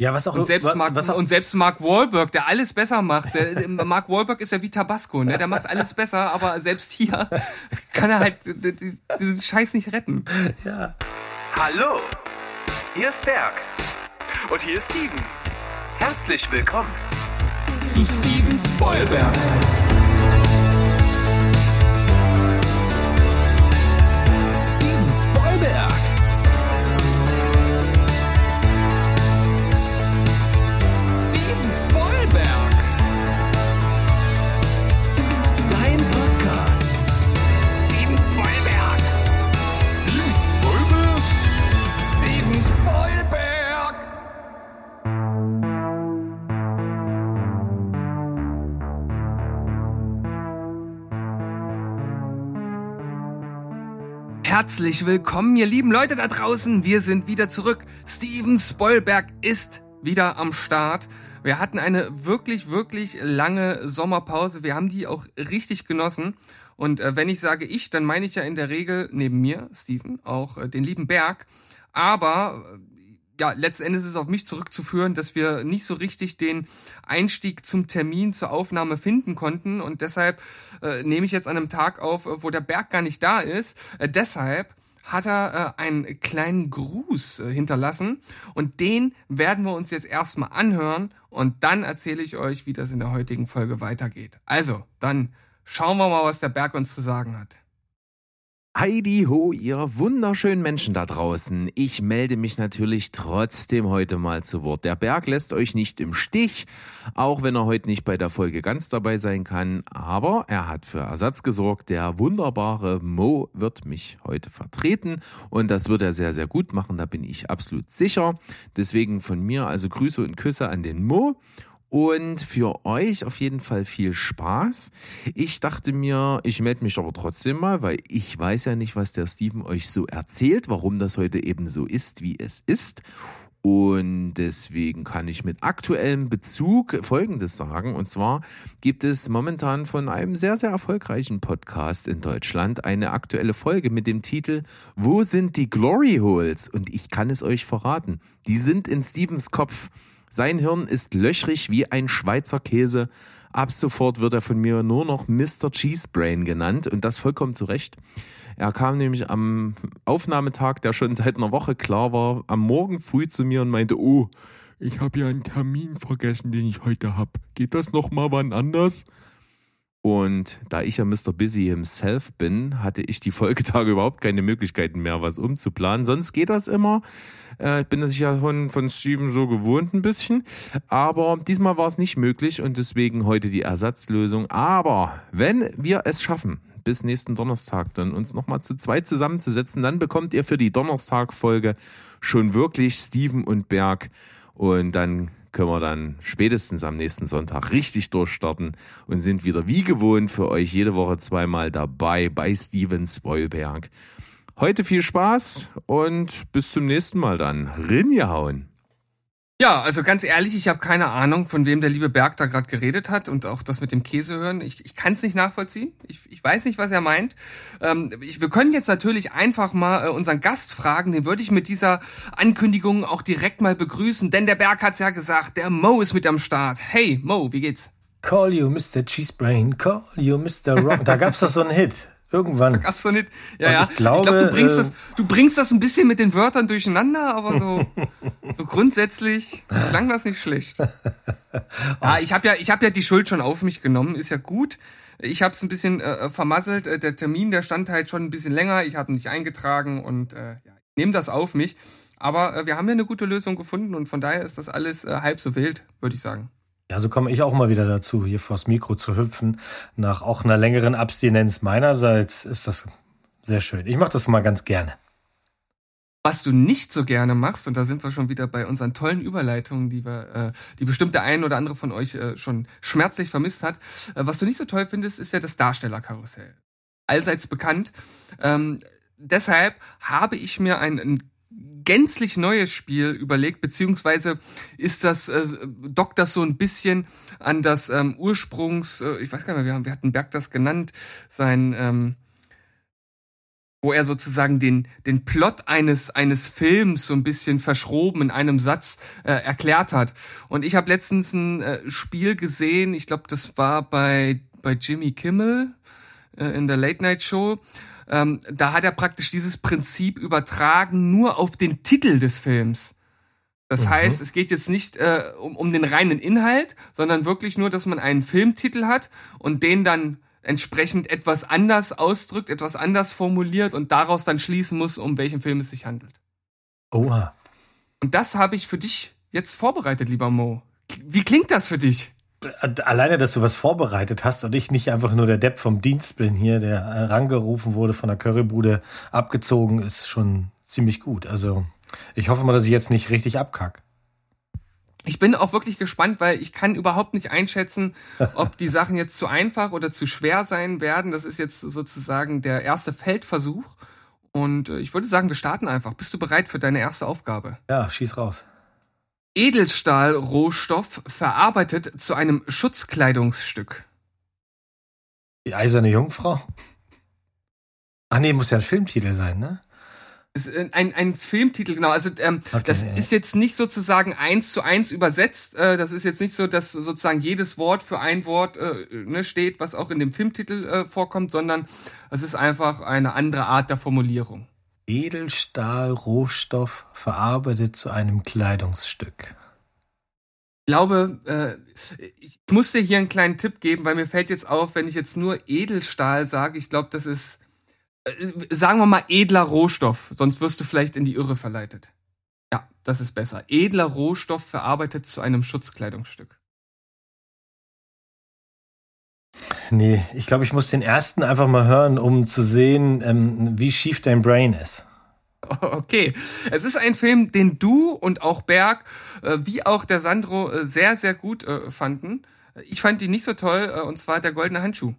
Ja, was auch und selbst Mark, was auch, und selbst Mark Wahlberg, der alles besser macht. Der, Mark Wahlberg ist ja wie Tabasco, ne? Der macht alles besser, aber selbst hier kann er halt diesen Scheiß nicht retten. Ja. Hallo, hier ist Berg und hier ist Steven. Herzlich willkommen zu Steven Spoilberg. Herzlich willkommen, ihr lieben Leute da draußen. Wir sind wieder zurück. Steven Spoilberg ist wieder am Start. Wir hatten eine wirklich, wirklich lange Sommerpause. Wir haben die auch richtig genossen. Und äh, wenn ich sage ich, dann meine ich ja in der Regel neben mir, Steven, auch äh, den lieben Berg. Aber ja, letztendlich ist es auf mich zurückzuführen, dass wir nicht so richtig den Einstieg zum Termin zur Aufnahme finden konnten und deshalb äh, nehme ich jetzt an einem Tag auf, äh, wo der Berg gar nicht da ist. Äh, deshalb hat er äh, einen kleinen Gruß äh, hinterlassen und den werden wir uns jetzt erstmal anhören und dann erzähle ich euch, wie das in der heutigen Folge weitergeht. Also, dann schauen wir mal, was der Berg uns zu sagen hat. Heidi ho, ihr wunderschönen Menschen da draußen. Ich melde mich natürlich trotzdem heute mal zu Wort. Der Berg lässt euch nicht im Stich, auch wenn er heute nicht bei der Folge ganz dabei sein kann. Aber er hat für Ersatz gesorgt. Der wunderbare Mo wird mich heute vertreten und das wird er sehr, sehr gut machen. Da bin ich absolut sicher. Deswegen von mir also Grüße und Küsse an den Mo und für euch auf jeden Fall viel Spaß. Ich dachte mir, ich melde mich aber trotzdem mal, weil ich weiß ja nicht, was der Steven euch so erzählt, warum das heute eben so ist, wie es ist. Und deswegen kann ich mit aktuellem Bezug Folgendes sagen. Und zwar gibt es momentan von einem sehr, sehr erfolgreichen Podcast in Deutschland eine aktuelle Folge mit dem Titel Wo sind die Glory Holes? Und ich kann es euch verraten. Die sind in Stevens Kopf. Sein Hirn ist löchrig wie ein Schweizer Käse. Ab sofort wird er von mir nur noch Mr. Cheesebrain genannt und das vollkommen zu Recht. Er kam nämlich am Aufnahmetag, der schon seit einer Woche klar war, am Morgen früh zu mir und meinte, oh, ich habe ja einen Termin vergessen, den ich heute hab. Geht das noch mal wann anders? Und da ich ja Mr. Busy himself bin, hatte ich die Folgetage überhaupt keine Möglichkeiten mehr, was umzuplanen. Sonst geht das immer. Äh, ich bin das ja von, von Steven so gewohnt ein bisschen. Aber diesmal war es nicht möglich und deswegen heute die Ersatzlösung. Aber wenn wir es schaffen, bis nächsten Donnerstag dann uns nochmal zu zweit zusammenzusetzen, dann bekommt ihr für die Donnerstag-Folge schon wirklich Steven und Berg. Und dann können wir dann spätestens am nächsten Sonntag richtig durchstarten und sind wieder wie gewohnt für euch jede Woche zweimal dabei bei Steven Spoilberg. Heute viel Spaß und bis zum nächsten Mal dann. Rinjahauen! Ja, also ganz ehrlich, ich habe keine Ahnung, von wem der liebe Berg da gerade geredet hat und auch das mit dem Käse hören. Ich, ich kann es nicht nachvollziehen. Ich, ich weiß nicht, was er meint. Ähm, ich, wir können jetzt natürlich einfach mal äh, unseren Gast fragen. Den würde ich mit dieser Ankündigung auch direkt mal begrüßen, denn der Berg hat's ja gesagt. Der Mo ist mit am Start. Hey, Mo, wie geht's? Call you Mr. Cheesebrain, call you Mr. Rock. Da gab's doch so einen Hit. Irgendwann. Gab's doch nicht. Ja, ja. Ich glaube, ich glaub, du, bringst äh, das, du bringst das ein bisschen mit den Wörtern durcheinander, aber so, so grundsätzlich klang das nicht schlecht. ja, ich habe ja, ich habe ja die Schuld schon auf mich genommen, ist ja gut. Ich habe es ein bisschen äh, vermasselt. Äh, der Termin, der stand halt schon ein bisschen länger. Ich habe nicht eingetragen und äh, ja, ich nehme das auf mich. Aber äh, wir haben ja eine gute Lösung gefunden und von daher ist das alles äh, halb so wild, würde ich sagen. Ja, so komme ich auch mal wieder dazu, hier vors Mikro zu hüpfen. Nach auch einer längeren Abstinenz meinerseits ist das sehr schön. Ich mache das mal ganz gerne. Was du nicht so gerne machst, und da sind wir schon wieder bei unseren tollen Überleitungen, die wir, äh, die bestimmt der ein oder andere von euch äh, schon schmerzlich vermisst hat. Äh, was du nicht so toll findest, ist ja das Darstellerkarussell. Allseits bekannt. Ähm, deshalb habe ich mir ein, ein gänzlich neues Spiel überlegt, beziehungsweise ist das, äh, dockt das so ein bisschen an das ähm, Ursprungs, äh, ich weiß gar nicht mehr, wir, hatten Berg das genannt, sein ähm, wo er sozusagen den, den Plot eines, eines Films so ein bisschen verschroben in einem Satz äh, erklärt hat. Und ich habe letztens ein äh, Spiel gesehen, ich glaube, das war bei, bei Jimmy Kimmel äh, in der Late Night Show. Ähm, da hat er praktisch dieses Prinzip übertragen nur auf den Titel des Films. Das mhm. heißt, es geht jetzt nicht äh, um, um den reinen Inhalt, sondern wirklich nur, dass man einen Filmtitel hat und den dann entsprechend etwas anders ausdrückt, etwas anders formuliert und daraus dann schließen muss, um welchen Film es sich handelt. Oha. Und das habe ich für dich jetzt vorbereitet, lieber Mo. Wie klingt das für dich? Alleine, dass du was vorbereitet hast und ich nicht einfach nur der Depp vom Dienst bin hier, der rangerufen wurde, von der Currybude abgezogen, ist schon ziemlich gut. Also ich hoffe mal, dass ich jetzt nicht richtig abkack. Ich bin auch wirklich gespannt, weil ich kann überhaupt nicht einschätzen, ob die Sachen jetzt zu einfach oder zu schwer sein werden. Das ist jetzt sozusagen der erste Feldversuch. Und äh, ich würde sagen, wir starten einfach. Bist du bereit für deine erste Aufgabe? Ja, schieß raus. Edelstahlrohstoff verarbeitet zu einem Schutzkleidungsstück. Die eiserne Jungfrau? Ach nee, muss ja ein Filmtitel sein, ne? ein, ein Filmtitel, genau. Also ähm, okay, das ja. ist jetzt nicht sozusagen eins zu eins übersetzt. Äh, das ist jetzt nicht so, dass sozusagen jedes Wort für ein Wort äh, ne, steht, was auch in dem Filmtitel äh, vorkommt, sondern es ist einfach eine andere Art der Formulierung. Edelstahl, Rohstoff, verarbeitet zu einem Kleidungsstück. Ich glaube, äh, ich muss dir hier einen kleinen Tipp geben, weil mir fällt jetzt auf, wenn ich jetzt nur Edelstahl sage, ich glaube, das ist äh, sagen wir mal edler Rohstoff, sonst wirst du vielleicht in die Irre verleitet. Ja, das ist besser. Edler Rohstoff verarbeitet zu einem Schutzkleidungsstück. Nee, ich glaube, ich muss den ersten einfach mal hören, um zu sehen, ähm, wie schief dein Brain ist. Okay, es ist ein Film, den du und auch Berg, äh, wie auch der Sandro, äh, sehr, sehr gut äh, fanden. Ich fand ihn nicht so toll, äh, und zwar der goldene Handschuh.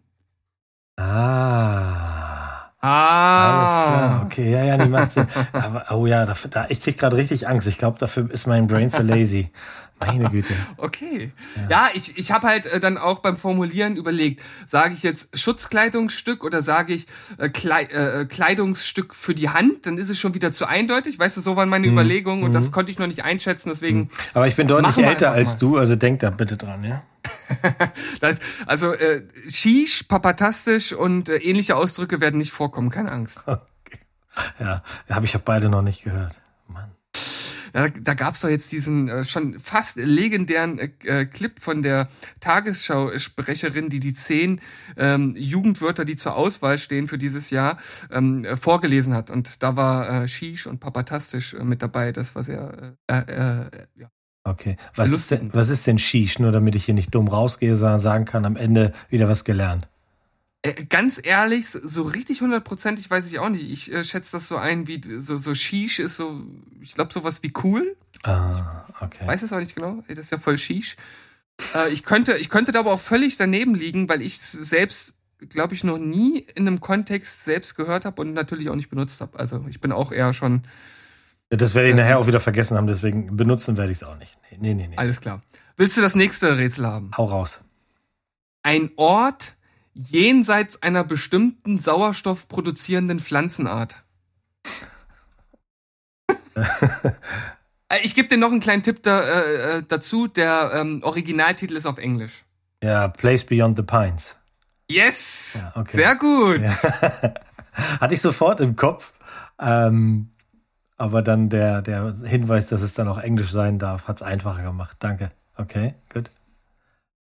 Ah. Ah. Alles klar, okay, ja, ja, die macht Sinn. Aber, oh ja, da, da, ich krieg gerade richtig Angst. Ich glaube, dafür ist mein Brain zu lazy. Meine Güte. Okay. Ja, ja ich, ich habe halt äh, dann auch beim Formulieren überlegt, sage ich jetzt Schutzkleidungsstück oder sage ich äh, Klei äh, Kleidungsstück für die Hand, dann ist es schon wieder zu eindeutig. Weißt du, so waren meine mhm. Überlegungen und mhm. das konnte ich noch nicht einschätzen, deswegen. Mhm. Aber ich bin deutlich älter als du, also denk da bitte dran, ja. das, also äh, Shish, papatastisch und äh, ähnliche Ausdrücke werden nicht vorkommen, keine Angst. Okay. Ja, habe ich ja beide noch nicht gehört. Mann. Ja, da gab's doch jetzt diesen äh, schon fast legendären äh, äh, Clip von der Tagesschau-Sprecherin, die die zehn ähm, Jugendwörter, die zur Auswahl stehen für dieses Jahr, ähm, äh, vorgelesen hat. Und da war äh, Shish und Papatastisch äh, mit dabei. Das war sehr äh, äh, ja, Okay. Was ist, denn, was ist denn Shish? Nur damit ich hier nicht dumm rausgehe, sondern sagen kann, am Ende wieder was gelernt. Äh, ganz ehrlich, so richtig hundertprozentig weiß ich auch nicht. Ich äh, schätze das so ein, wie so, so Shish ist so, ich glaube, sowas wie cool. Ah, okay. weiß es auch nicht genau. Das ist ja voll Shish. Äh, ich, könnte, ich könnte da aber auch völlig daneben liegen, weil ich selbst, glaube ich, noch nie in einem Kontext selbst gehört habe und natürlich auch nicht benutzt habe. Also ich bin auch eher schon das werde ich nachher ähm. auch wieder vergessen haben, deswegen benutzen werde ich es auch nicht. Nee, nee, nee. Alles klar. Willst du das nächste Rätsel haben? Hau raus. Ein Ort jenseits einer bestimmten Sauerstoff produzierenden Pflanzenart. ich gebe dir noch einen kleinen Tipp da, äh, äh, dazu. Der ähm, Originaltitel ist auf Englisch. Ja, Place Beyond the Pines. Yes! Ja, okay. Sehr gut. Ja. Hatte ich sofort im Kopf. Ähm, aber dann der, der Hinweis, dass es dann auch Englisch sein darf, hat es einfacher gemacht. Danke. Okay, gut.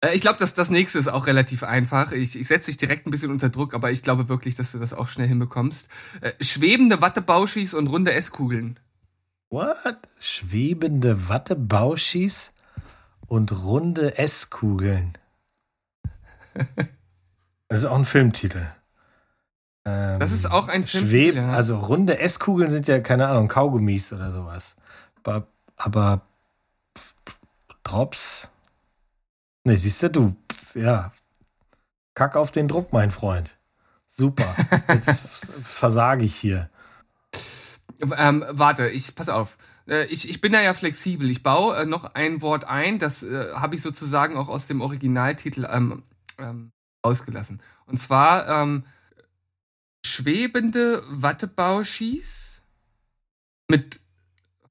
Äh, ich glaube, dass das nächste ist auch relativ einfach. Ich, ich setze dich direkt ein bisschen unter Druck, aber ich glaube wirklich, dass du das auch schnell hinbekommst. Äh, schwebende Wattebauschis und runde Esskugeln. What? Schwebende Wattebauschis und runde Esskugeln. das ist auch ein Filmtitel. Ähm, das ist auch ein Film. Schweb, ja. Also runde Esskugeln sind ja, keine Ahnung, Kaugummis oder sowas. Aber, aber Drops. Ne, siehst du, du, ja. Kack auf den Druck, mein Freund. Super. Jetzt versage ich hier. Ähm, warte, ich pass auf. Äh, ich, ich bin da ja flexibel. Ich baue äh, noch ein Wort ein, das äh, habe ich sozusagen auch aus dem Originaltitel ähm, ähm, ausgelassen. Und zwar ähm, schwebende Wattebauschieß mit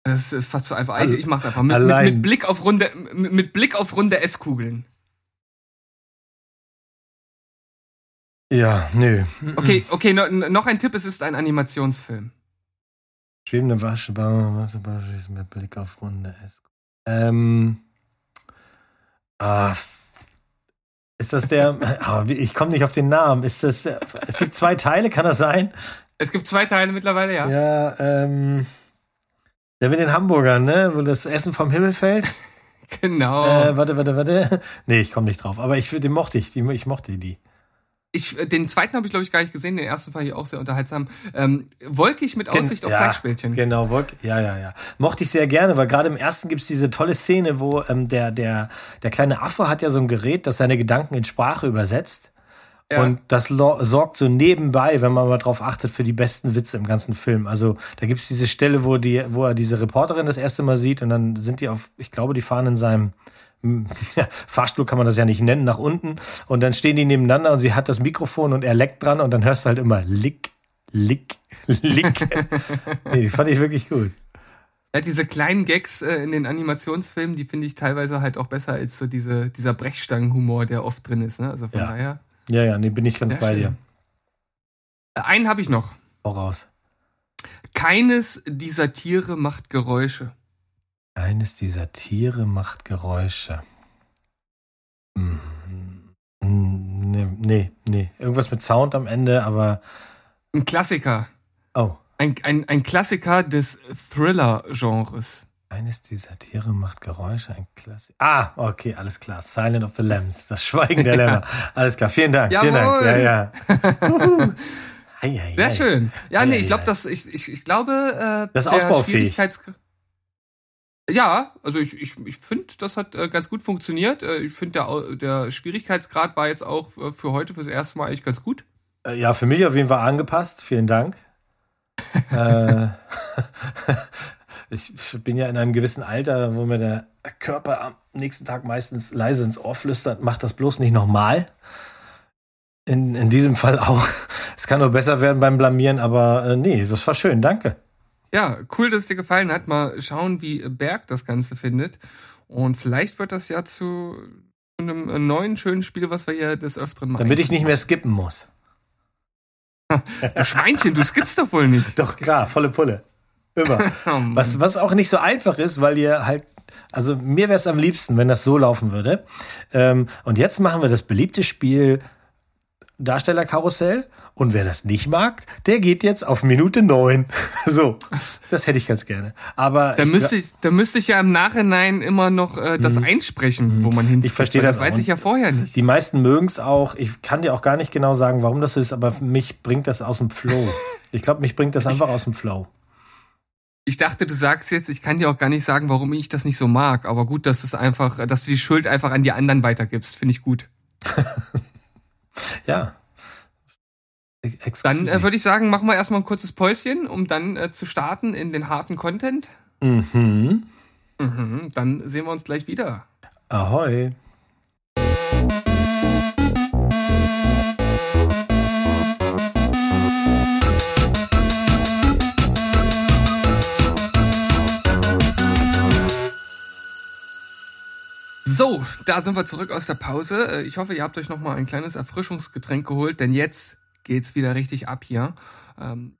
das ist fast so einfach. Also ich mach's einfach mit, mit, Allein. mit Blick auf runde mit, mit Blick auf runde Esskugeln. Ja, nö. Okay, okay, no, noch ein Tipp, es ist ein Animationsfilm. Schwebende Waschebau, Waschebau schießt mit Blick auf runde S. Ähm. Ah, ist das der. Wie- ich komme nicht auf den Namen. Ist das. der- Es gibt zwei Teile, kann das sein? Es gibt zwei Teile mittlerweile, ja. Ja, ähm. Der mit den Hamburgern, ne? Wo das Essen vom Himmel fällt. Genau. Äh, warte, warte, warte. Nee, ich komme nicht drauf. Aber ich, den mochte ich. Die, ich mochte die. Ich, äh, den zweiten habe ich, glaube ich, gar nicht gesehen, den ersten fand ich auch sehr unterhaltsam. Ähm, wolkig mit Gen- Aussicht auf ja, Fleischbällchen. Genau, Wolk, ja, ja, ja. Mochte ich sehr gerne, weil gerade im ersten gibt's diese tolle Szene, wo ähm, der, der, der kleine Affe hat ja so ein Gerät, das seine Gedanken in Sprache übersetzt. Ja. Und das sorgt so nebenbei, wenn man mal drauf achtet, für die besten Witze im ganzen Film. Also da gibt's diese Stelle, wo, die, wo er diese Reporterin das erste Mal sieht und dann sind die auf, ich glaube, die fahren in seinem ja, Fahrstuhl kann man das ja nicht nennen, nach unten. Und dann stehen die nebeneinander und sie hat das Mikrofon und er leckt dran und dann hörst du halt immer Lick, Lick, Lick. nee, die fand ich wirklich gut. Ja, diese kleinen Gags äh, in den Animationsfilmen, die finde ich teilweise halt auch besser als so diese, dieser Brechstangenhumor, der oft drin ist. Ne? Also von Ja. daher. Ja, ja, nee, bin ich ganz bei schön. dir. Äh, Einen habe ich noch. Hau raus. Keines dieser Tiere macht Geräusche. Eines dieser Tiere macht Geräusche. Hm. Hm, Nee, nee, nee. Irgendwas mit Sound am Ende, aber. Ein Klassiker. Oh. Ein, ein, ein Klassiker des Thriller-Genres. Eines dieser Tiere macht Geräusche, ein Klassik. Ah, okay, alles klar. Silent of the Lambs, das Schweigen der Lämmer. Alles klar, vielen Dank, vielen Dank. Jawohl. Ja, ja. Sehr schön. Ja, nee, ich glaube, ei. dass ich, ich, ich glaube, äh, Das ist ausbaufähig. Ja, also ich, ich, ich finde, das hat äh, ganz gut funktioniert. Äh, ich finde, der, der Schwierigkeitsgrad war jetzt auch äh, für heute fürs erste Mal eigentlich ganz gut. Äh, Ja, für mich auf jeden Fall angepasst. Vielen Dank. äh, ich bin ja in einem gewissen Alter, wo mir der Körper am nächsten Tag meistens leise ins Ohr flüstert, mach das bloß nicht nochmal. In, in diesem Fall auch. Es kann nur besser werden beim Blamieren, aber äh, nee, das war schön, danke. Ja, cool, dass es dir gefallen hat. Mal schauen, wie Berg das Ganze findet. Und vielleicht wird das ja zu einem neuen schönen Spiel, was wir hier des Öfteren machen. Damit ich nicht mehr skippen muss. Du Schweinchen, du skippst doch wohl nicht. Doch, klar, volle Pulle. Immer. Oh. Was, was auch nicht so einfach ist, weil ihr halt, also mir wäre es am liebsten, wenn das so laufen würde. Ähm, und jetzt machen wir das beliebte Spiel Darstellerkarussell. Und wer das nicht mag, der geht jetzt auf Minute neun. so, das hätte ich ganz gerne. Aber Da ich- müsste, ich, da müsste ich ja im Nachhinein immer noch äh, das einsprechen, wo man hin. Ich verstehe das Das weiß auch. ich ja vorher nicht. die meisten mögen es auch. Ich kann dir auch gar nicht genau sagen, warum das so ist, aber mich bringt das aus dem Flow. Ich glaube, mich bringt das einfach aus dem Flow. Ich dachte, du sagst jetzt, ich kann dir auch gar nicht sagen, warum ich das nicht so mag. Aber gut, dass es einfach, dass du die Schuld einfach an die anderen weitergibst, finde ich gut. Ja. Ex- Dann äh, würde ich sagen, machen wir erstmal ein kurzes Päuschen, um dann äh, zu starten in den harten Content. mhm. Mhm, dann sehen wir uns gleich wieder. Ahoi. So, da sind wir zurück aus der Pause. Äh, Ich hoffe, ihr habt euch noch mal ein kleines Erfrischungsgetränk geholt, denn jetzt geht's wieder richtig ab hier. Ähm,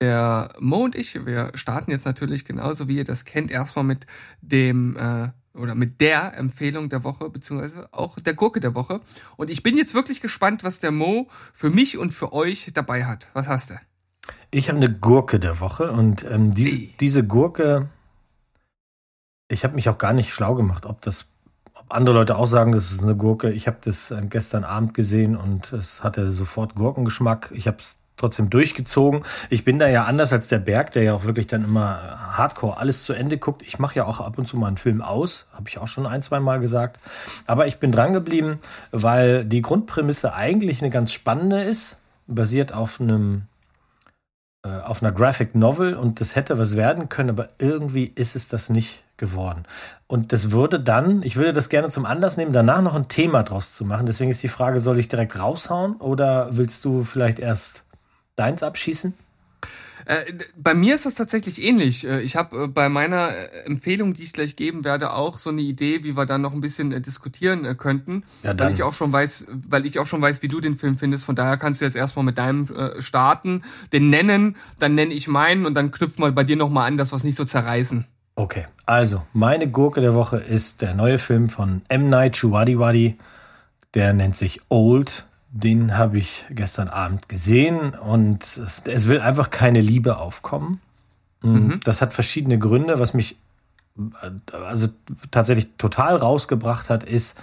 der Mo und ich, wir starten jetzt natürlich genauso, wie ihr das kennt, erstmal mit dem äh, oder mit der Empfehlung der Woche, beziehungsweise auch der Gurke der Woche. Und ich bin jetzt wirklich gespannt, was der Mo für mich und für euch dabei hat. Was hast du? Ich habe eine Gurke der Woche und ähm, diese, diese Gurke, ich habe mich auch gar nicht schlau gemacht, ob das, andere Leute auch sagen, das ist eine Gurke. Ich habe das äh, gestern Abend gesehen und es hatte sofort Gurkengeschmack. Ich habe es trotzdem durchgezogen. Ich bin da ja anders als der Berg, der ja auch wirklich dann immer hardcore alles zu Ende guckt. Ich mache ja auch ab und zu mal einen Film aus, habe ich auch schon ein, zwei Mal gesagt. Aber ich bin dran geblieben, weil die Grundprämisse eigentlich eine ganz spannende ist, basiert auf einem äh, auf einer Graphic Novel und das hätte was werden können, aber irgendwie ist es das nicht geworden. Und das würde dann, ich würde das gerne zum Anlass nehmen, danach noch ein Thema draus zu machen. Deswegen ist die Frage, soll ich direkt raushauen oder willst du vielleicht erst deins abschießen? Äh, bei mir ist das tatsächlich ähnlich. Äh, ich habe äh, bei meiner Empfehlung, die ich gleich geben werde, auch so eine Idee, wie wir dann noch ein bisschen äh, diskutieren könnten, Ja, dann. weil ich auch schon weiß, weil ich auch schon weiß, wie du den Film findest. Von daher kannst du jetzt erstmal mit deinem starten, den nennen, dann nenne ich meinen und dann knüpfen wir bei dir noch mal an, dass wir es nicht so zerreißen. Okay, also meine Gurke der Woche ist der neue Film von M. Night Shyamalan. Der nennt sich Old. Den habe ich gestern Abend gesehen und es, es will einfach keine Liebe aufkommen. Mhm. Das hat verschiedene Gründe. Was mich also tatsächlich total rausgebracht hat, ist,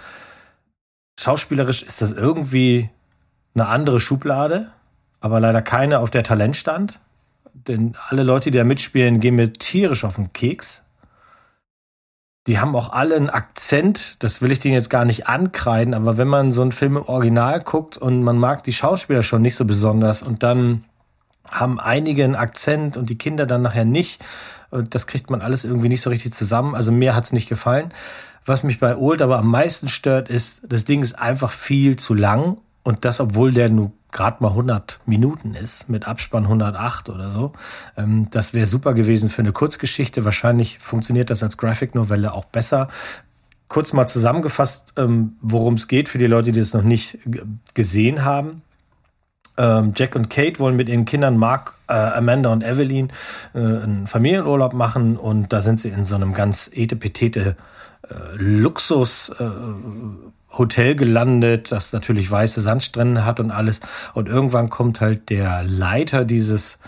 schauspielerisch ist das irgendwie eine andere Schublade, aber leider keine, auf der Talent stand. Denn alle Leute, die da mitspielen, gehen mir tierisch auf den Keks. Die haben auch alle einen Akzent, das will ich denen jetzt gar nicht ankreiden, aber wenn man so einen Film im Original guckt und man mag die Schauspieler schon nicht so besonders und dann haben einige einen Akzent und die Kinder dann nachher nicht, und das kriegt man alles irgendwie nicht so richtig zusammen. Also mir hat's nicht gefallen. Was mich bei Old aber am meisten stört, ist, das Ding ist einfach viel zu lang und das, obwohl der nur gerade mal 100 Minuten ist, mit Abspann 108 oder so. Ähm, das wäre super gewesen für eine Kurzgeschichte. Wahrscheinlich funktioniert das als Graphic-Novelle auch besser. Kurz mal zusammengefasst, ähm, worum es geht für die Leute, die es noch nicht gesehen haben. Ähm, Jack und Kate wollen mit ihren Kindern Mark, äh, Amanda und Evelyn äh, einen Familienurlaub machen und da sind sie in so einem ganz etepetete äh, Luxus äh, Hotel gelandet, das natürlich weiße Sandstrände hat und alles. Und irgendwann kommt halt der Leiter dieses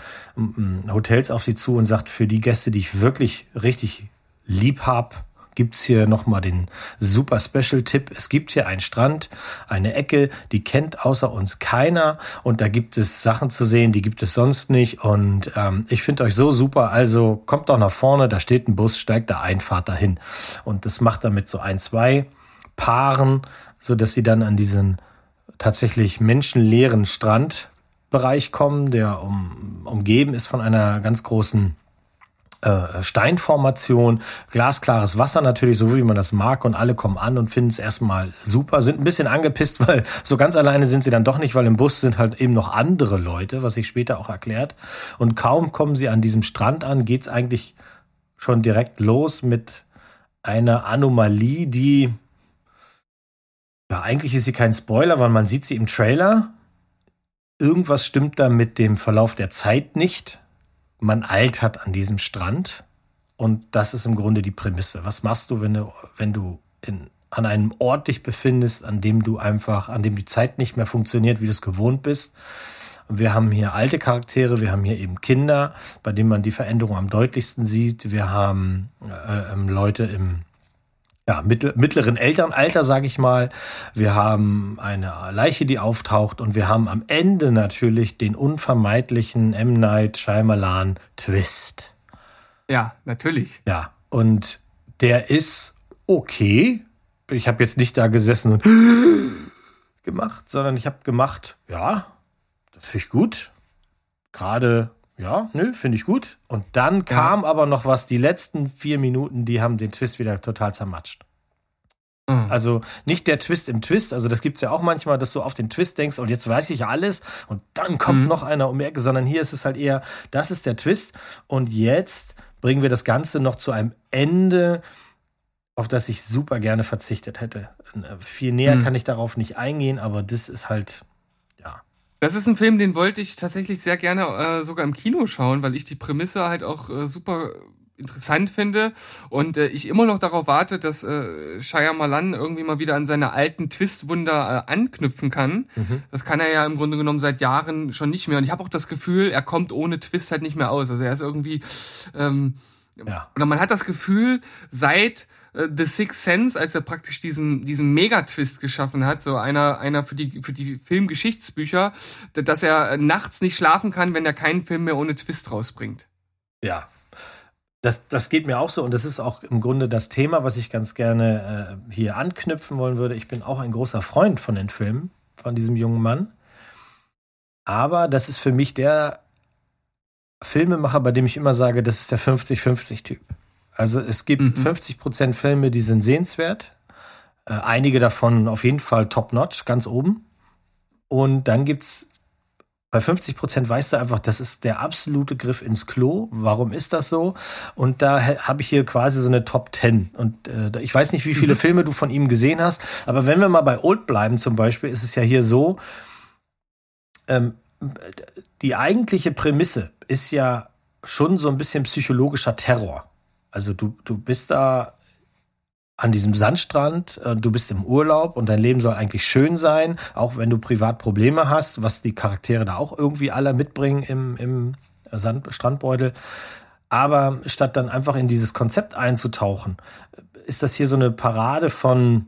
Hotels auf sie zu und sagt, für die Gäste, die ich wirklich richtig lieb hab, gibt's hier nochmal den super Special-Tipp. Es gibt hier einen Strand, eine Ecke, die kennt außer uns keiner. Und da gibt es Sachen zu sehen, die gibt es sonst nicht. Und ähm, ich finde euch so super. Also kommt doch nach vorne, da steht ein Bus, steigt da ein, fahrt dahin. Und das macht damit so ein, zwei Paaren, so dass sie dann an diesen tatsächlich menschenleeren Strandbereich kommen, der um, umgeben ist von einer ganz großen äh, Steinformation, glasklares Wasser natürlich, so wie man das mag und alle kommen an und finden es erstmal super, sind ein bisschen angepisst, weil so ganz alleine sind sie dann doch nicht, weil im Bus sind halt eben noch andere Leute, was sich später auch erklärt. Und kaum kommen sie an diesem Strand an, geht's eigentlich schon direkt los mit einer Anomalie, die ja, eigentlich ist sie kein Spoiler, weil man sieht sie im Trailer. Irgendwas stimmt da mit dem Verlauf der Zeit nicht. Man altert an diesem Strand. Und das ist im Grunde die Prämisse. Was machst du, wenn du, wenn du in, an einem Ort dich befindest, an dem du einfach, an dem die Zeit nicht mehr funktioniert, wie du es gewohnt bist? Wir haben hier alte Charaktere, wir haben hier eben Kinder, bei denen man die Veränderung am deutlichsten sieht. Wir haben äh, ähm, Leute im ja, mittleren Elternalter, sage ich mal. Wir haben eine Leiche, die auftaucht und wir haben am Ende natürlich den unvermeidlichen M. Night Shyamalan Twist. Ja, natürlich. Ja, und der ist okay. Ich habe jetzt nicht da gesessen und gemacht, sondern ich habe gemacht, ja, das finde ich gut. Gerade, ja, nö, finde ich gut. Und dann kam aber noch was, die letzten vier Minuten, die haben den Twist wieder total zermatscht. Mhm. Also nicht der Twist im Twist, also das gibt's ja auch manchmal, dass du auf den Twist denkst und jetzt weiß ich alles und dann kommt Mhm. noch einer um die Ecke, sondern hier ist es halt eher, das ist der Twist und jetzt bringen wir das Ganze noch zu einem Ende, auf das ich super gerne verzichtet hätte. Äh, Viel näher Mhm. kann ich darauf nicht eingehen, aber das ist halt, ja. Das ist ein Film, den wollte ich tatsächlich sehr gerne äh, sogar im Kino schauen, weil ich die Prämisse halt auch äh, super interessant finde und äh, ich immer noch darauf warte, dass äh, Shyamalan irgendwie mal wieder an seine alten Twistwunder äh, anknüpfen kann. Das kann er ja im Grunde genommen seit Jahren schon nicht mehr und ich habe auch das Gefühl, er kommt ohne Twist halt nicht mehr aus. Also er ist irgendwie ähm, Ja. oder man hat das Gefühl, seit The Sixth Sense, als er praktisch diesen, diesen Megatwist geschaffen hat, so einer, einer für die, für die Filmgeschichtsbücher, dass er äh, nachts nicht schlafen kann, wenn er keinen Film mehr ohne Twist rausbringt. Ja. Das, das geht mir auch so und das ist auch im Grunde das Thema, was ich ganz gerne äh, hier anknüpfen wollen würde. Ich bin auch ein großer Freund von den Filmen, von diesem jungen Mann. Aber das ist für mich der Filmemacher, bei dem ich immer sage, das ist der 50-50-Typ. Also es gibt Mhm. 50% Filme, die sind sehenswert. Äh, einige davon auf jeden Fall top-notch, ganz oben. Und dann gibt's Bei 50 Prozent weißt du einfach, das ist der absolute Griff ins Klo. Warum ist das so? Und da habe ich hier quasi so eine Top 10. Und äh, ich weiß nicht, wie viele mhm. Filme du von ihm gesehen hast, aber wenn wir mal bei Old bleiben zum Beispiel, ist es ja hier so, ähm, die eigentliche Prämisse ist ja schon so ein bisschen psychologischer Terror. Also du, du bist da an diesem Sandstrand, äh, du bist im Urlaub und dein Leben soll eigentlich schön sein, auch wenn du privat Probleme hast, was die Charaktere da auch irgendwie alle mitbringen im, im Sand Strandbeutel. Aber statt dann einfach in dieses Konzept einzutauchen, ist das hier so eine Parade von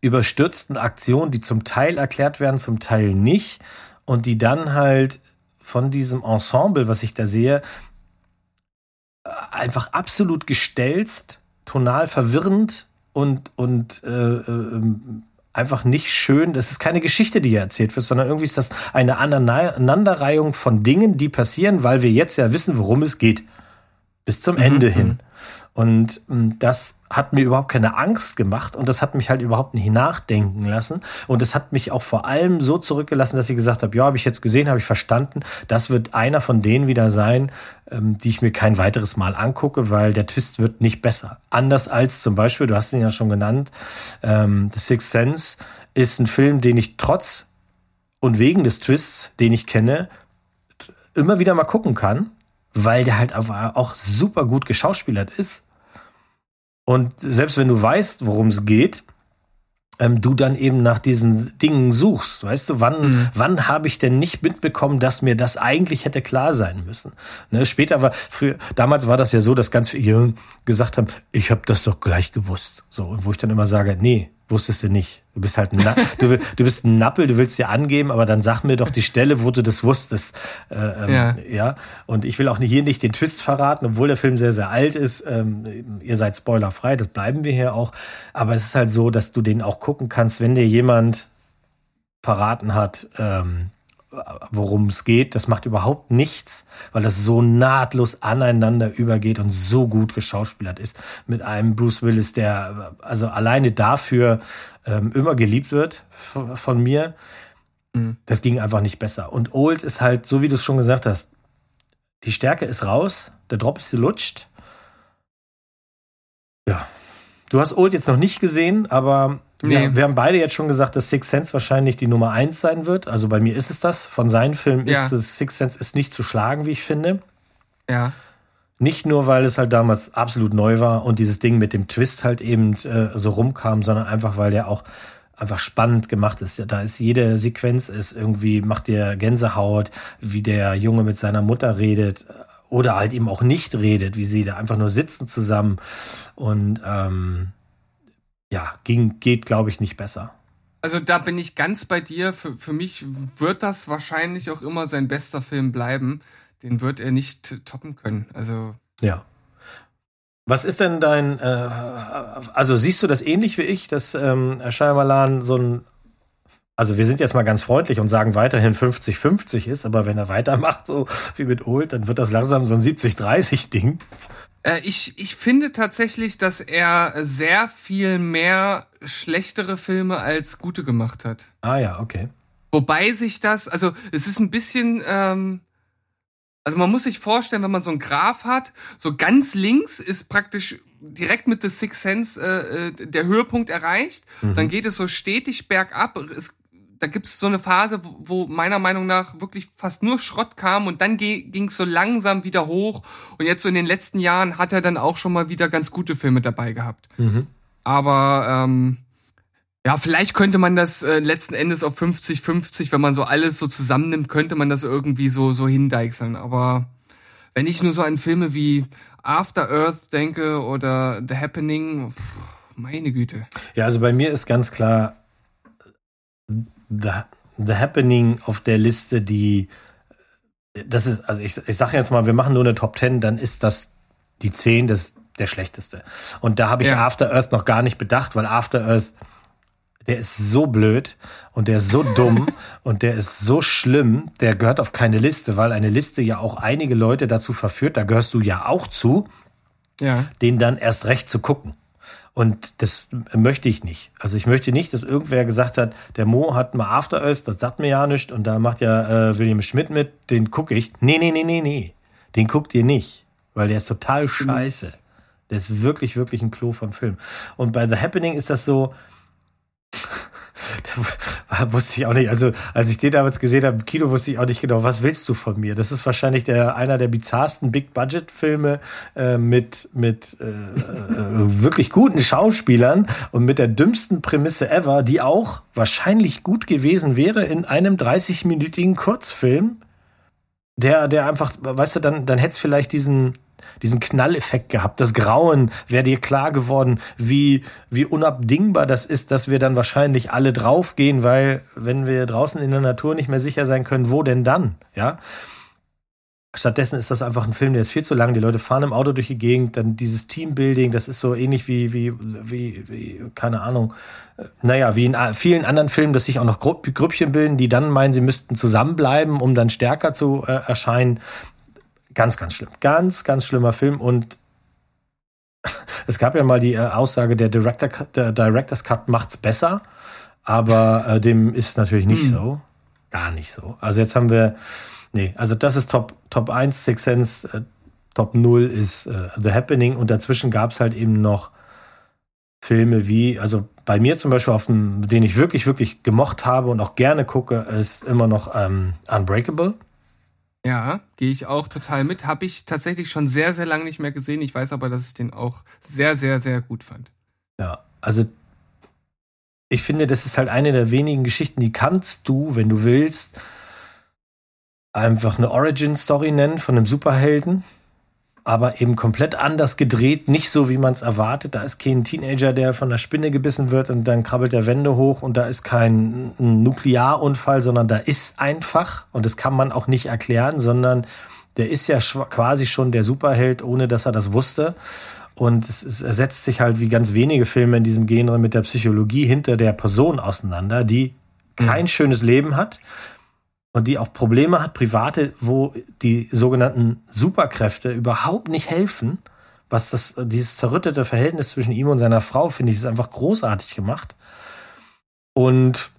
überstürzten Aktionen, die zum Teil erklärt werden, zum Teil nicht. Und die dann halt von diesem Ensemble, was ich da sehe, einfach absolut gestelzt, tonal verwirrend und, und äh, äh, einfach nicht schön. Das ist keine Geschichte, die hier erzählt wird, sondern irgendwie ist das eine Aneinanderreihung von Dingen, die passieren, weil wir jetzt ja wissen, worum es geht. Bis zum mhm. Ende hin. Und ähm, das hat mir überhaupt keine Angst gemacht und das hat mich halt überhaupt nicht nachdenken lassen. Und es hat mich auch vor allem so zurückgelassen, dass ich gesagt habe, ja, habe ich jetzt gesehen, habe ich verstanden. Das wird einer von denen wieder sein, ähm, die ich mir kein weiteres Mal angucke, weil der Twist wird nicht besser. Anders als zum Beispiel, du hast ihn ja schon genannt, ähm, The Sixth Sense ist ein Film, den ich trotz und wegen des Twists, den ich kenne, immer wieder mal gucken kann weil der halt aber auch super gut geschauspielert ist. Und selbst wenn du weißt, worum es geht, ähm, du dann eben nach diesen Dingen suchst. Weißt du, wann, mhm. wann habe ich denn nicht mitbekommen, dass mir das eigentlich hätte klar sein müssen? Ne, später war, früher, damals war das ja so, dass ganz viele gesagt haben, ich habe das doch gleich gewusst. So, und wo ich dann immer sage, nee, wusstest du nicht. Du bist halt ein, du, du bist ein Nappel, du willst dir angeben, aber dann sag mir doch die Stelle, wo du das wusstest. Äh, ähm, ja. ja. Und ich will auch hier nicht den Twist verraten, obwohl der Film sehr, sehr alt ist. Ähm, ihr seid spoilerfrei, das bleiben wir hier auch. Aber es ist halt so, dass du den auch gucken kannst, wenn dir jemand verraten hat, ähm, worum es geht. Das macht überhaupt nichts, weil das so nahtlos aneinander übergeht und so gut geschauspielert ist. Mit einem Bruce Willis, der also alleine dafür ähm, immer geliebt wird von mir. Mhm. Das ging einfach nicht besser. Und Old ist halt, so wie du es schon gesagt hast, die Stärke ist raus, der Drop ist gelutscht. Ja. Du hast Old jetzt noch nicht gesehen, aber wir, nee. wir, haben beide jetzt schon gesagt, dass Six Sense wahrscheinlich die Nummer eins sein wird. Also bei mir ist es das. Von seinen Filmen ja. ist es, Six Sense ist nicht zu schlagen, wie ich finde. Ja. Nicht nur, weil es halt damals absolut neu war und dieses Ding mit dem Twist halt eben äh, so rumkam, sondern einfach, weil der auch einfach spannend gemacht ist. Da ist jede Sequenz ist irgendwie, macht dir Gänsehaut, wie der Junge mit seiner Mutter redet oder halt eben auch nicht redet, wie sie da einfach nur sitzen zusammen und ähm, ja, ging, geht, glaube ich, nicht besser. Also da bin ich ganz bei dir. Für, für mich wird das wahrscheinlich auch immer sein bester Film bleiben. Den wird er nicht toppen können. Also. Ja. Was ist denn dein, äh, also siehst du das ähnlich wie ich, dass ähm, Shyamalan so ein, also wir sind jetzt mal ganz freundlich und sagen weiterhin 50-50 ist, aber wenn er weitermacht, so wie mit Old, dann wird das langsam so ein 70-30-Ding. Äh, ich, ich finde tatsächlich, dass er sehr viel mehr schlechtere Filme als gute gemacht hat. Ah ja, okay. Wobei sich das, also es ist ein bisschen, ähm, also man muss sich vorstellen, wenn man so einen Graph hat, so ganz links ist praktisch direkt mit The Sixth Sense äh, äh der Höhepunkt erreicht. Mhm. Dann geht es so stetig bergab. Es da gibt es so eine Phase, wo meiner Meinung nach wirklich fast nur Schrott kam und dann ging es so langsam wieder hoch. Und jetzt so in den letzten Jahren hat er dann auch schon mal wieder ganz gute Filme dabei gehabt. Mhm. Aber ähm, ja, vielleicht könnte man das äh, letzten Endes auf 50-50, wenn man so alles so zusammennimmt, könnte man das irgendwie so, so hindeichseln. Aber wenn ich nur so an Filme wie After Earth denke oder The Happening, pff, meine Güte. Ja, also bei mir ist ganz klar, The, The Happening auf der Liste, die das ist, also ich, ich sage jetzt mal, wir machen nur eine Top 10, dann ist das die 10 das, der schlechteste. Und da habe ich ja. After Earth noch gar nicht bedacht, weil After Earth, der ist so blöd und der ist so dumm und der ist so schlimm, der gehört auf keine Liste, weil eine Liste ja auch einige Leute dazu verführt, da gehörst du ja auch zu, ja. den dann erst recht zu gucken. Und das möchte ich nicht. Also ich möchte nicht, dass irgendwer gesagt hat, der Mo hat mal After Earth, das sagt mir ja nicht, und da macht ja äh, William Schmidt mit, den gucke ich. Nee, nee, nee, nee, nee. Den guckt ihr nicht, weil der ist total scheiße. Der ist wirklich, wirklich ein Klo von Film. Und bei The Happening ist das so, wusste ich auch nicht. Also, als ich den damals gesehen habe im Kino, wusste ich auch nicht genau, was willst du von mir? Das ist wahrscheinlich der, einer der bizarrsten Big-Budget-Filme äh, mit, mit äh, äh, wirklich guten Schauspielern und mit der dümmsten Prämisse ever, die auch wahrscheinlich gut gewesen wäre in einem 30-minütigen Kurzfilm, der, der einfach, weißt du, dann, dann hätte es vielleicht diesen, diesen Knalleffekt gehabt. Das Grauen wäre dir klar geworden, wie, wie unabdingbar das ist, dass wir dann wahrscheinlich alle draufgehen, weil wenn wir draußen in der Natur nicht mehr sicher sein können, wo denn dann? Ja. Stattdessen ist das einfach ein Film, der ist viel zu lang. Die Leute fahren im Auto durch die Gegend, dann dieses Teambuilding, das ist so ähnlich wie, wie, wie, wie keine Ahnung, naja, wie in vielen anderen Filmen, dass sich auch noch Grüppchen bilden, die dann meinen, sie müssten zusammenbleiben, um dann stärker zu äh, erscheinen. Ganz, ganz schlimm. Ganz, ganz schlimmer Film. Und es gab ja mal die äh, Aussage, der, Director, der Director's Cut macht's besser. Aber äh, dem ist natürlich nicht hm. so. Gar nicht so. Also jetzt haben wir, nee, also das ist Top, Top 1, Six Sense, äh, Top 0 ist äh, The Happening und dazwischen gab's halt eben noch Filme wie, also bei mir zum Beispiel, auf dem, den ich wirklich, wirklich gemocht habe und auch gerne gucke, ist immer noch ähm, Unbreakable. Ja, gehe ich auch total mit. Habe ich tatsächlich schon sehr, sehr lange nicht mehr gesehen. Ich weiß aber, dass ich den auch sehr, sehr, sehr gut fand. Ja, also ich finde, das ist halt eine der wenigen Geschichten, die kannst du, wenn du willst, einfach eine Origin-Story nennen von einem Superhelden aber eben komplett anders gedreht, nicht so, wie man es erwartet. Da ist kein Teenager, der von der Spinne gebissen wird und dann krabbelt der Wände hoch und da ist kein Nuklearunfall, sondern da ist einfach, und das kann man auch nicht erklären, sondern der ist ja quasi schon der Superheld, ohne dass er das wusste. Und es, es ersetzt sich halt wie ganz wenige Filme in diesem Genre mit der Psychologie hinter der Person auseinander, die kein mhm. schönes Leben hat, und die auch Probleme hat, private, wo die sogenannten Superkräfte überhaupt nicht helfen. Was das, dieses zerrüttete Verhältnis zwischen ihm und seiner Frau, finde ich, ist einfach großartig gemacht. Und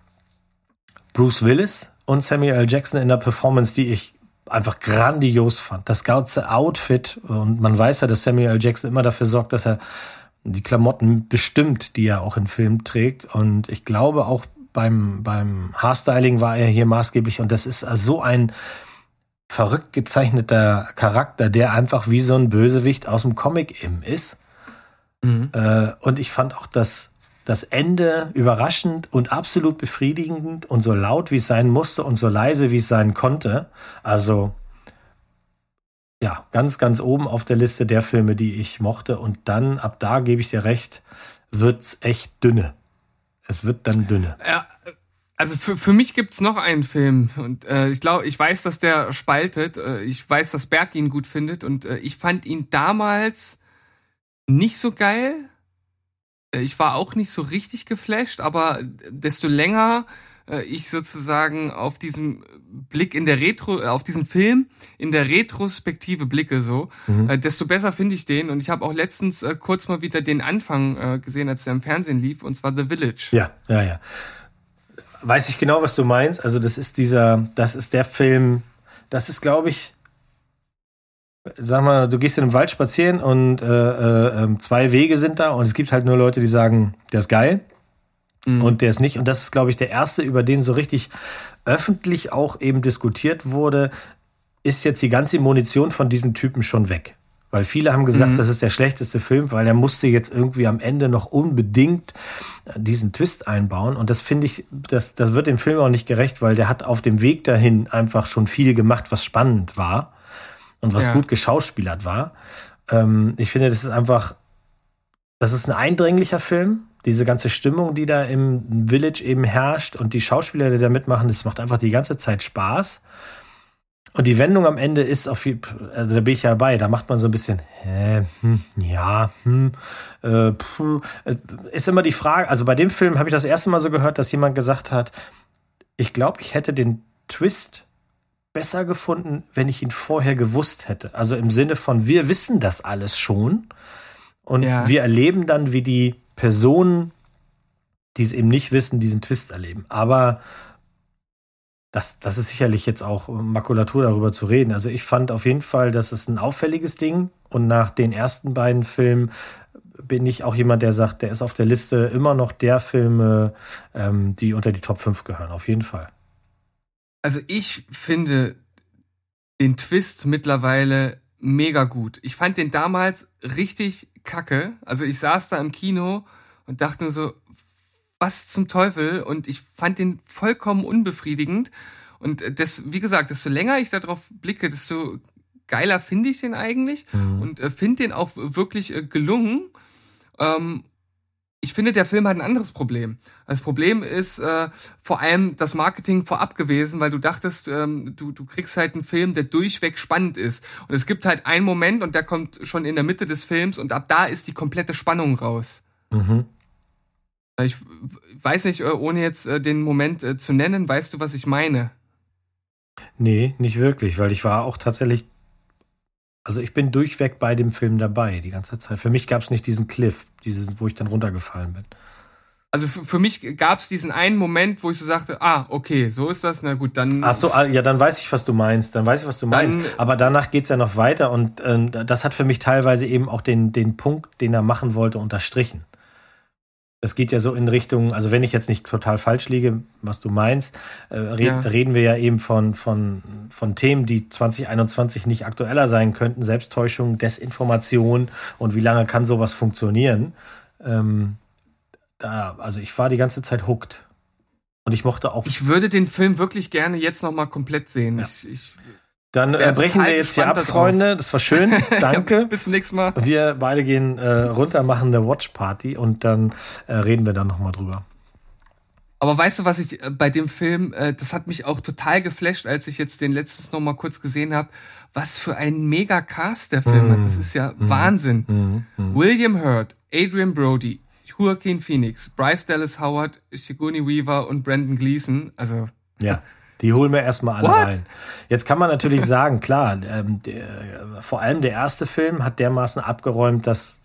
Bruce Willis und Samuel L. Jackson in der Performance, die ich einfach grandios fand. Das ganze Outfit, und man weiß ja, dass Samuel L. Jackson immer dafür sorgt, dass er die Klamotten bestimmt, die er auch im Film trägt. Und ich glaube auch beim, beim Haarstyling war er hier maßgeblich und das ist so ein verrückt gezeichneter Charakter, der einfach wie so ein Bösewicht aus dem Comic eben ist. Mhm. Äh, und ich fand auch das, das Ende überraschend und absolut befriedigend und so laut, wie es sein musste und so leise, wie es sein konnte. Also ja, ganz, ganz oben auf der Liste der Filme, die ich mochte. Und dann, ab da gebe ich dir recht, wird's echt dünne. Es wird dann dünner. Ja, also für, für mich gibt's noch einen Film und äh, ich glaube, ich weiß, dass der spaltet. Äh, ich weiß, dass Berg ihn gut findet und äh, ich fand ihn damals nicht so geil. Äh, ich war auch nicht so richtig geflasht, aber desto länger äh, ich sozusagen auf diesen Blick in der Retro, äh, auf diesen Film in der Retrospektive blicke so, mhm. äh, desto besser finde ich den. Und ich habe auch letztens äh, kurz mal wieder den Anfang äh, gesehen, als der im Fernsehen lief, und zwar The Village. Ja, ja, ja. Weiß ich genau, was du meinst. Also das ist dieser, das ist der Film, das ist, glaube ich, sag mal, du gehst in den Wald spazieren und äh, äh, ähm, zwei Wege sind da und es gibt halt nur Leute, die sagen, der ist geil Mhm. Und der ist nicht, und das ist, glaube ich, der erste, über den so richtig öffentlich auch eben diskutiert wurde, ist jetzt die ganze Munition von diesem Typen schon weg. Weil viele haben gesagt, mhm. das ist der schlechteste Film, weil er musste jetzt irgendwie am Ende noch unbedingt äh, diesen Twist einbauen. Und das finde ich, das, das wird dem Film auch nicht gerecht, weil der hat auf dem Weg dahin einfach schon viel gemacht, was spannend war und was ja. gut geschauspielert war. Ähm, ich finde, das ist einfach, das ist ein eindringlicher Film diese ganze Stimmung, die da im Village eben herrscht und die Schauspieler, die da mitmachen, das macht einfach die ganze Zeit Spaß. Und die Wendung am Ende ist auf viel, also da bin ich ja bei, da macht man so ein bisschen, hä, hm, ja, hm, äh, puh, äh, ist immer die Frage, also bei dem Film habe ich das erste Mal so gehört, dass jemand gesagt hat, ich glaube, ich hätte den Twist besser gefunden, wenn ich ihn vorher gewusst hätte. Also im Sinne von, wir wissen das alles schon und ja. wir erleben dann, wie die Personen, die es eben nicht wissen, diesen Twist erleben. Aber das, das ist sicherlich jetzt auch Makulatur darüber zu reden. Also ich fand auf jeden Fall, das ist ein auffälliges Ding. Und nach den ersten beiden Filmen bin ich auch jemand, der sagt, der ist auf der Liste immer noch der Filme, ähm, die unter die Top 5 gehören. Auf jeden Fall. Also ich finde den Twist mittlerweile mega gut. Ich fand den damals richtig kacke. Also ich saß da im Kino und dachte nur so, was zum Teufel? Und ich fand den vollkommen unbefriedigend. Und das, wie gesagt, desto länger ich darauf blicke, desto geiler finde ich den eigentlich mhm. und äh, finde den auch wirklich äh, gelungen. Ähm, ich finde, der Film hat ein anderes Problem. Das Problem ist äh, vor allem das Marketing vorab gewesen, weil du dachtest, ähm, du, du kriegst halt einen Film, der durchweg spannend ist. Und es gibt halt einen Moment und der kommt schon in der Mitte des Films und ab da ist die komplette Spannung raus. Mhm. Ich weiß nicht, äh, ohne jetzt äh, den Moment äh, zu nennen, weißt du, was ich meine? Nee, nicht wirklich, weil ich war auch tatsächlich, also ich bin durchweg bei dem Film dabei die ganze Zeit. Für mich gab es nicht diesen Cliff, diesen, wo ich dann runtergefallen bin. Also für, mich gab es diesen einen Moment, wo ich so sagte, ah, okay, so ist das, na gut, dann. Ach so, ah, ja, dann weiß ich, was du meinst, dann weiß ich, was du meinst. Aber danach geht's ja noch weiter und äh, das hat für mich teilweise eben auch den, den Punkt, den er machen wollte, unterstrichen. Es geht ja so in Richtung, also wenn ich jetzt nicht total falsch liege, was du meinst, äh, red, ja. reden wir ja eben von, von, von Themen, die 2021 nicht aktueller sein könnten. Selbsttäuschung, Desinformation und wie lange kann sowas funktionieren. Ähm, da, also ich war die ganze Zeit hooked. Und ich mochte auch. Ich würde den Film wirklich gerne jetzt nochmal komplett sehen. Ja. Ich, ich dann äh, brechen wir jetzt hier ab, Freunde. Das war schön. Danke. Bis zum nächsten Mal. Wir beide gehen äh, runter, machen eine Watch Party und dann äh, reden wir dann nochmal drüber. Aber weißt du, was ich äh, bei dem Film, äh, das hat mich auch total geflasht, als ich jetzt den letztes noch mal kurz gesehen habe, was für ein mega Cast der Film mm. hat. Das ist ja mm. Wahnsinn. Mm. mm. William Hurt, Adrian Brody, Joaquin Phoenix, Bryce Dallas Howard, Sigourney Weaver und Brandon Gleason. Also ja. Die holen wir erstmal alle What? rein. Jetzt kann man natürlich sagen, klar, ähm, der, vor allem der erste Film hat dermaßen abgeräumt, dass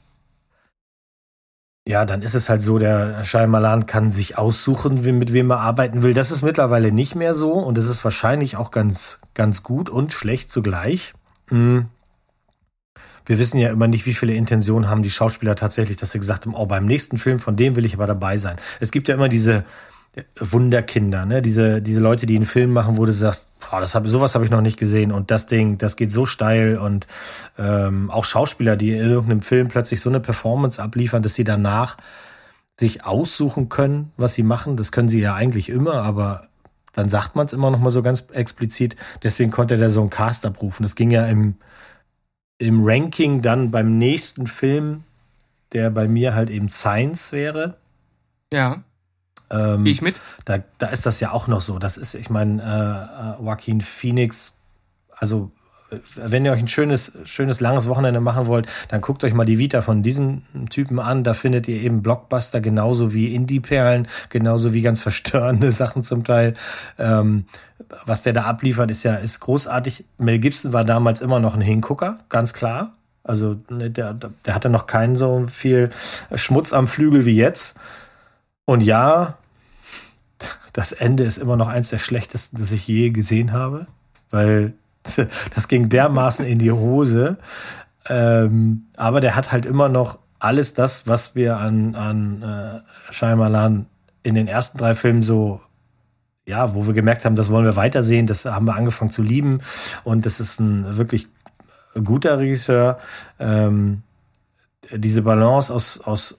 ja, dann ist es halt so, der Shyamalan kann sich aussuchen, mit wem er arbeiten will. Das ist mittlerweile nicht mehr so und das ist wahrscheinlich auch ganz, ganz gut und schlecht zugleich. Hm. Wir wissen ja immer nicht, wie viele Intentionen haben die Schauspieler tatsächlich, dass sie gesagt haben, oh, beim nächsten Film, von dem will ich aber dabei sein. Es gibt ja immer diese, Wunderkinder, ne? Diese, diese Leute, die einen Film machen, wo du sagst, boah, das hab, sowas habe ich noch nicht gesehen und das Ding, das geht so steil und ähm, auch Schauspieler, die in irgendeinem Film plötzlich so eine Performance abliefern, dass sie danach sich aussuchen können, was sie machen. Das können sie ja eigentlich immer, aber dann sagt man es immer noch mal so ganz explizit. Deswegen konnte der so einen Cast abrufen. Das ging ja im, im Ranking dann beim nächsten Film, der bei mir halt eben Science wäre. Ja. Ähm, Gehe ich mit? Da, da ist das ja auch noch so. Das ist, ich meine, äh, äh Joaquin Phoenix, also wenn ihr euch ein schönes, schönes, langes Wochenende machen wollt, dann guckt euch mal die Vita von diesen Typen an. Da findet ihr eben Blockbuster genauso wie Indie-Perlen, genauso wie ganz verstörende Sachen zum Teil. Ähm, was der da abliefert, ist ja ist großartig. Mel Gibson war damals immer noch ein Hingucker, ganz klar. Also ne, der, der hatte noch keinen so viel Schmutz am Flügel wie jetzt. Und ja, das Ende ist immer noch eins der schlechtesten, das ich je gesehen habe, weil das ging dermaßen in die Hose. Ähm, aber der hat halt immer noch alles das, was wir an, an äh, Shyamalan in den ersten drei Filmen so, ja, wo wir gemerkt haben, das wollen wir weitersehen, das haben wir angefangen zu lieben. Und das ist ein wirklich guter Regisseur. Ähm, diese Balance aus, aus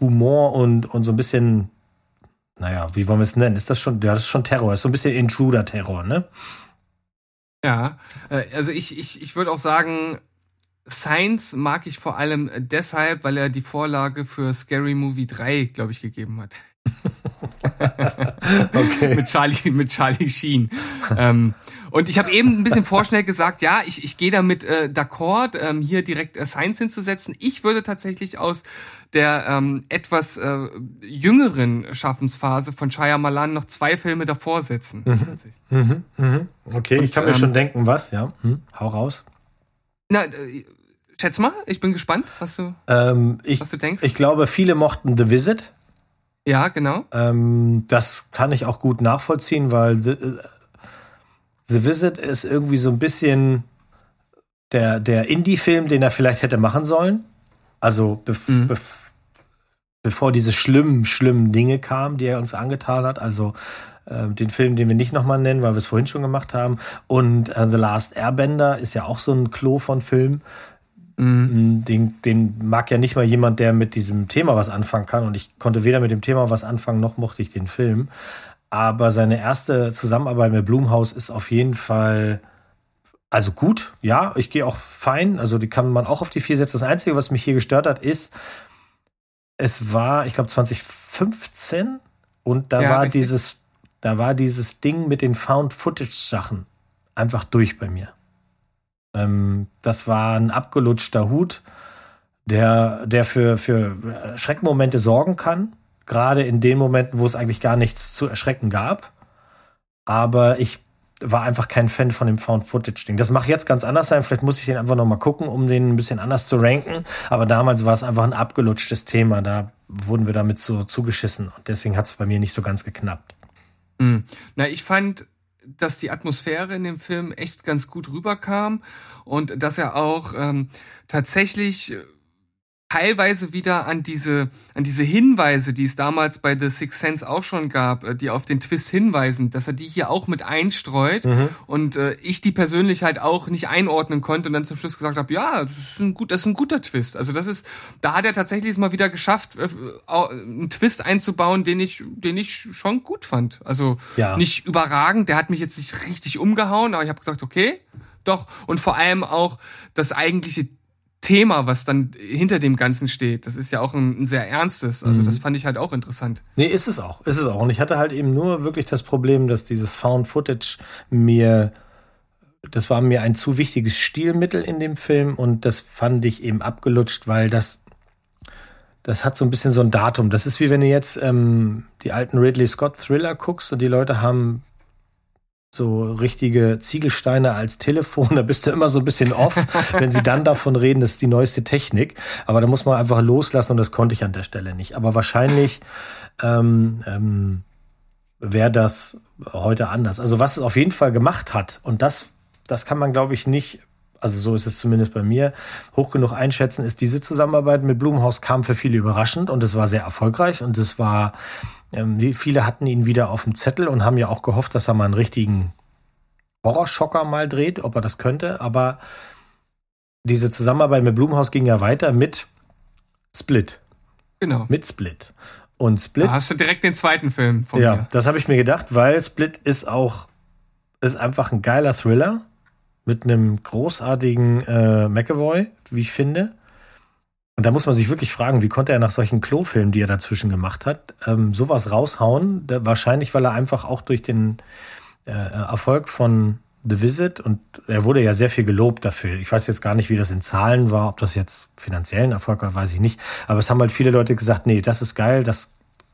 Humor und, und so ein bisschen, naja, wie wollen wir es nennen? Ist das schon, ja, das ist schon Terror, ist so ein bisschen Intruder-Terror, ne? Ja, äh, also ich, ich, ich würde auch sagen, Science mag ich vor allem deshalb, weil er die Vorlage für Scary Movie 3, glaube ich, gegeben hat. okay. mit Charlie, mit Charlie Sheen. ähm, und ich habe eben ein bisschen vorschnell gesagt, ja, ich, ich gehe damit äh, d'accord, ähm, hier direkt äh, Science hinzusetzen. Ich würde tatsächlich aus der ähm, etwas äh, jüngeren Schaffensphase von Malan noch zwei Filme davor setzen. Mhm. Mhm. Mhm. Okay, Und, ich kann mir ähm, schon denken, was, ja. Hm, hau raus. Na, äh, schätz mal, ich bin gespannt, was du, Ähm, ich, was du denkst. ich glaube, viele mochten The Visit. ja, genau. Ähm, das kann ich auch gut nachvollziehen, weil The, Visit ist irgendwie so ein bisschen der, der Indie-Film, den er vielleicht hätte machen sollen. Also bef Mhm. bef bevor diese schlimmen, schlimmen Dinge kamen, die er uns angetan hat. Also äh, den Film, den wir nicht nochmal nennen, weil wir es vorhin schon gemacht haben. Und äh, The Last Airbender ist ja auch so ein Klo von Film. Mhm. Den, den mag ja nicht mal jemand, der mit diesem Thema was anfangen kann. Und ich konnte weder mit dem Thema was anfangen, noch mochte ich den Film. Aber seine erste Zusammenarbeit mit Blumhaus ist auf jeden Fall, also gut, ja, ich gehe auch fein. Also die kann man auch auf die vier setzen. Das Einzige, was mich hier gestört hat, ist, es war, ich glaube, 2015 und da Ja, war richtig. dieses, da war dieses Ding mit den Found-Footage-Sachen einfach durch bei mir. Ähm, das war ein abgelutschter Hut, der, der für, für Schreckmomente sorgen kann. Gerade in den Momenten, wo es eigentlich gar nichts zu erschrecken gab. Aber ich war einfach kein Fan von dem Found-Footage-Ding. Das mag jetzt ganz anders sein. Vielleicht muss ich den einfach noch mal gucken, um den ein bisschen anders zu ranken. Aber damals war es einfach ein abgelutschtes Thema. Da wurden wir damit so zugeschissen. Und deswegen hat es bei mir nicht so ganz geknappt. Mhm. Na, ich fand, dass die Atmosphäre in dem Film echt ganz gut rüberkam und dass er auch ähm, tatsächlich teilweise wieder an diese an diese Hinweise, die es damals bei The Sixth Sense auch schon gab, äh, die auf den Twist hinweisen, dass er die hier auch mit einstreut und äh, ich die persönlich halt auch nicht einordnen konnte und dann zum Schluss gesagt habe, ja, das ist ein gut, das ist ein guter Twist. Also das ist, da hat er tatsächlich es mal wieder geschafft, äh, einen Twist einzubauen, den ich, den ich schon gut fand. Also Ja. nicht überragend, der hat mich jetzt nicht richtig umgehauen, aber ich habe gesagt, okay, doch. Und vor allem auch das eigentliche Thema, was dann hinter dem Ganzen steht, das ist ja auch ein, ein sehr ernstes. Also das fand ich halt auch interessant. Nee, ist es auch. Ist es auch. Und ich hatte halt eben nur wirklich das Problem, dass dieses Found Footage mir, das war mir ein zu wichtiges Stilmittel in dem Film und das fand ich eben abgelutscht, weil das, das hat so ein bisschen so ein Datum. Das ist wie wenn du jetzt ähm, die alten Ridley Scott Thriller guckst und die Leute haben so richtige Ziegelsteine als Telefon, da bist du immer so ein bisschen off, wenn sie dann davon reden, das ist die neueste Technik. Aber da muss man einfach loslassen und das konnte ich an der Stelle nicht. Aber wahrscheinlich ähm, ähm, wäre das heute anders. Also was es auf jeden Fall gemacht hat, und das, das kann man, glaube ich, nicht, also so ist es zumindest bei mir, hoch genug einschätzen, ist diese Zusammenarbeit mit Blumenhaus kam für viele überraschend und es war sehr erfolgreich und es war, ähm, viele hatten ihn wieder auf dem Zettel und haben ja auch gehofft, dass er mal einen richtigen Horrorschocker mal dreht, ob er das könnte, aber diese Zusammenarbeit mit Blumenhaus ging ja weiter mit Split, Genau. mit Split. Und Split Da hast du direkt den zweiten Film von ja, mir. das habe ich mir gedacht, weil Split ist auch ist einfach ein geiler Thriller mit einem großartigen äh, McAvoy, wie ich finde. Und da muss man sich wirklich fragen, wie konnte er nach solchen Klofilmen, die er dazwischen gemacht hat, ähm, sowas raushauen? Da, wahrscheinlich, weil er einfach auch durch den äh, Erfolg von The Visit und er wurde ja sehr viel gelobt dafür. Ich weiß jetzt gar nicht, wie das in Zahlen war, ob das jetzt finanziellen Erfolg war, weiß ich nicht. Aber es haben halt viele Leute gesagt, nee, das ist geil, das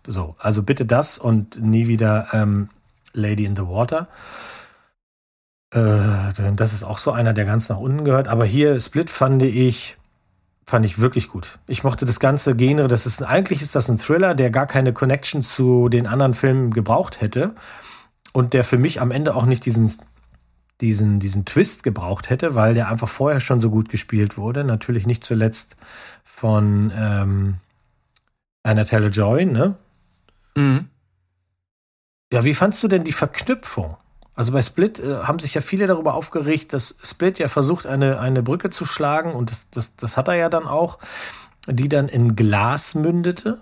so, also bitte das und nie wieder ähm, Lady in the Water. Äh, das ist auch so einer, der ganz nach unten gehört. Aber hier Split fand ich, fand ich wirklich gut. Ich mochte das ganze Genre. Das ist eigentlich ist das ein Thriller, der gar keine Connection zu den anderen Filmen gebraucht hätte und der für mich am Ende auch nicht diesen diesen diesen Twist gebraucht hätte, weil der einfach vorher schon so gut gespielt wurde. Natürlich nicht zuletzt von ähm, Anna Taylor Joy, ne? Mhm. Ja, wie fandst du denn die Verknüpfung? Also bei Split äh, haben sich ja viele darüber aufgeregt, dass Split ja versucht, eine, eine Brücke zu schlagen und das, das, das hat er ja dann auch, die dann in Glas mündete.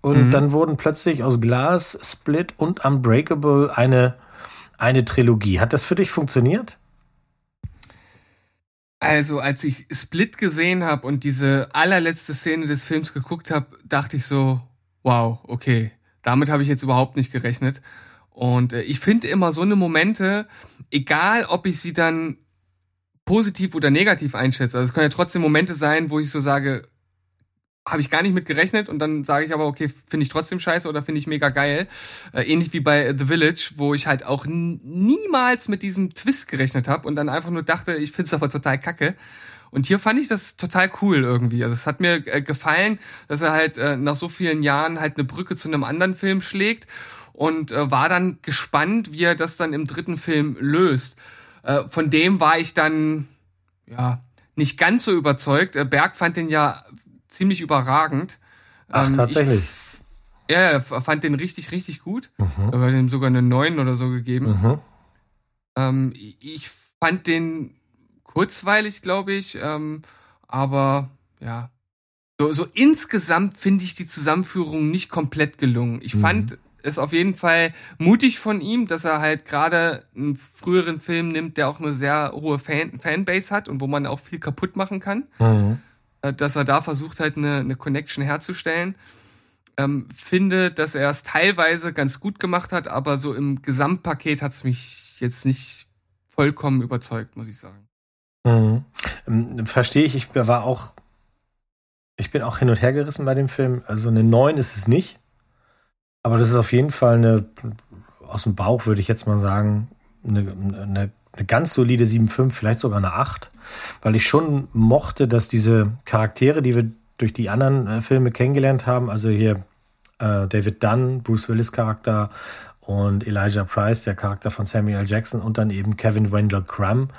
Und Mhm. dann wurden plötzlich aus Glas, Split und Unbreakable eine, eine Trilogie. Hat das für dich funktioniert? Also, als ich Split gesehen habe und diese allerletzte Szene des Films geguckt habe, dachte ich so, wow, okay, damit habe ich jetzt überhaupt nicht gerechnet. Und äh, ich finde immer so eine Momente, egal ob ich sie dann positiv oder negativ einschätze, also es können ja trotzdem Momente sein, wo ich so sage, habe ich gar nicht mit gerechnet und dann sage ich aber, okay, finde ich trotzdem scheiße oder finde ich mega geil. Äh, ähnlich wie bei The Village, wo ich halt auch niemals mit diesem Twist gerechnet habe und dann einfach nur dachte, ich finde es aber total kacke. Und hier fand ich das total cool irgendwie. Also es hat mir äh, gefallen, dass er halt äh, nach so vielen Jahren halt eine Brücke zu einem anderen Film schlägt und äh, war dann gespannt, wie er das dann im dritten Film löst. Äh, von dem war ich dann ja nicht ganz so überzeugt. Äh, Berg fand den ja ziemlich überragend. Ach, Ähm, tatsächlich. Ich, ja, er fand den richtig, richtig gut. Mhm. Er hat ihm sogar eine 9 oder so gegeben. Mhm. Ähm, ich fand den kurzweilig, glaube ich, ähm, aber ja. So, so insgesamt finde ich die Zusammenführung nicht komplett gelungen. Ich Mhm. fand es auf jeden Fall mutig von ihm, dass er halt gerade einen früheren Film nimmt, der auch eine sehr hohe Fan Fanbase hat und wo man auch viel kaputt machen kann. Mhm. Äh, dass er da versucht halt eine, eine Connection herzustellen. Ähm, finde, dass er es teilweise ganz gut gemacht hat, aber so im Gesamtpaket hat es mich jetzt nicht vollkommen überzeugt, muss ich sagen. Mhm. Ähm, Verstehe ich, ich war auch, ich bin auch hin und her gerissen bei dem Film. Also eine 9 ist es nicht. Aber das ist auf jeden Fall eine, aus dem Bauch würde ich jetzt mal sagen, eine, eine, eine ganz solide 7,5, vielleicht sogar eine 8. Weil ich schon mochte, dass diese Charaktere, die wir durch die anderen äh, Filme kennengelernt haben, also hier äh, David Dunn, Bruce Willis Charakter und Elijah Price, der Charakter von Samuel L. Jackson und dann eben Kevin Wendell Crumb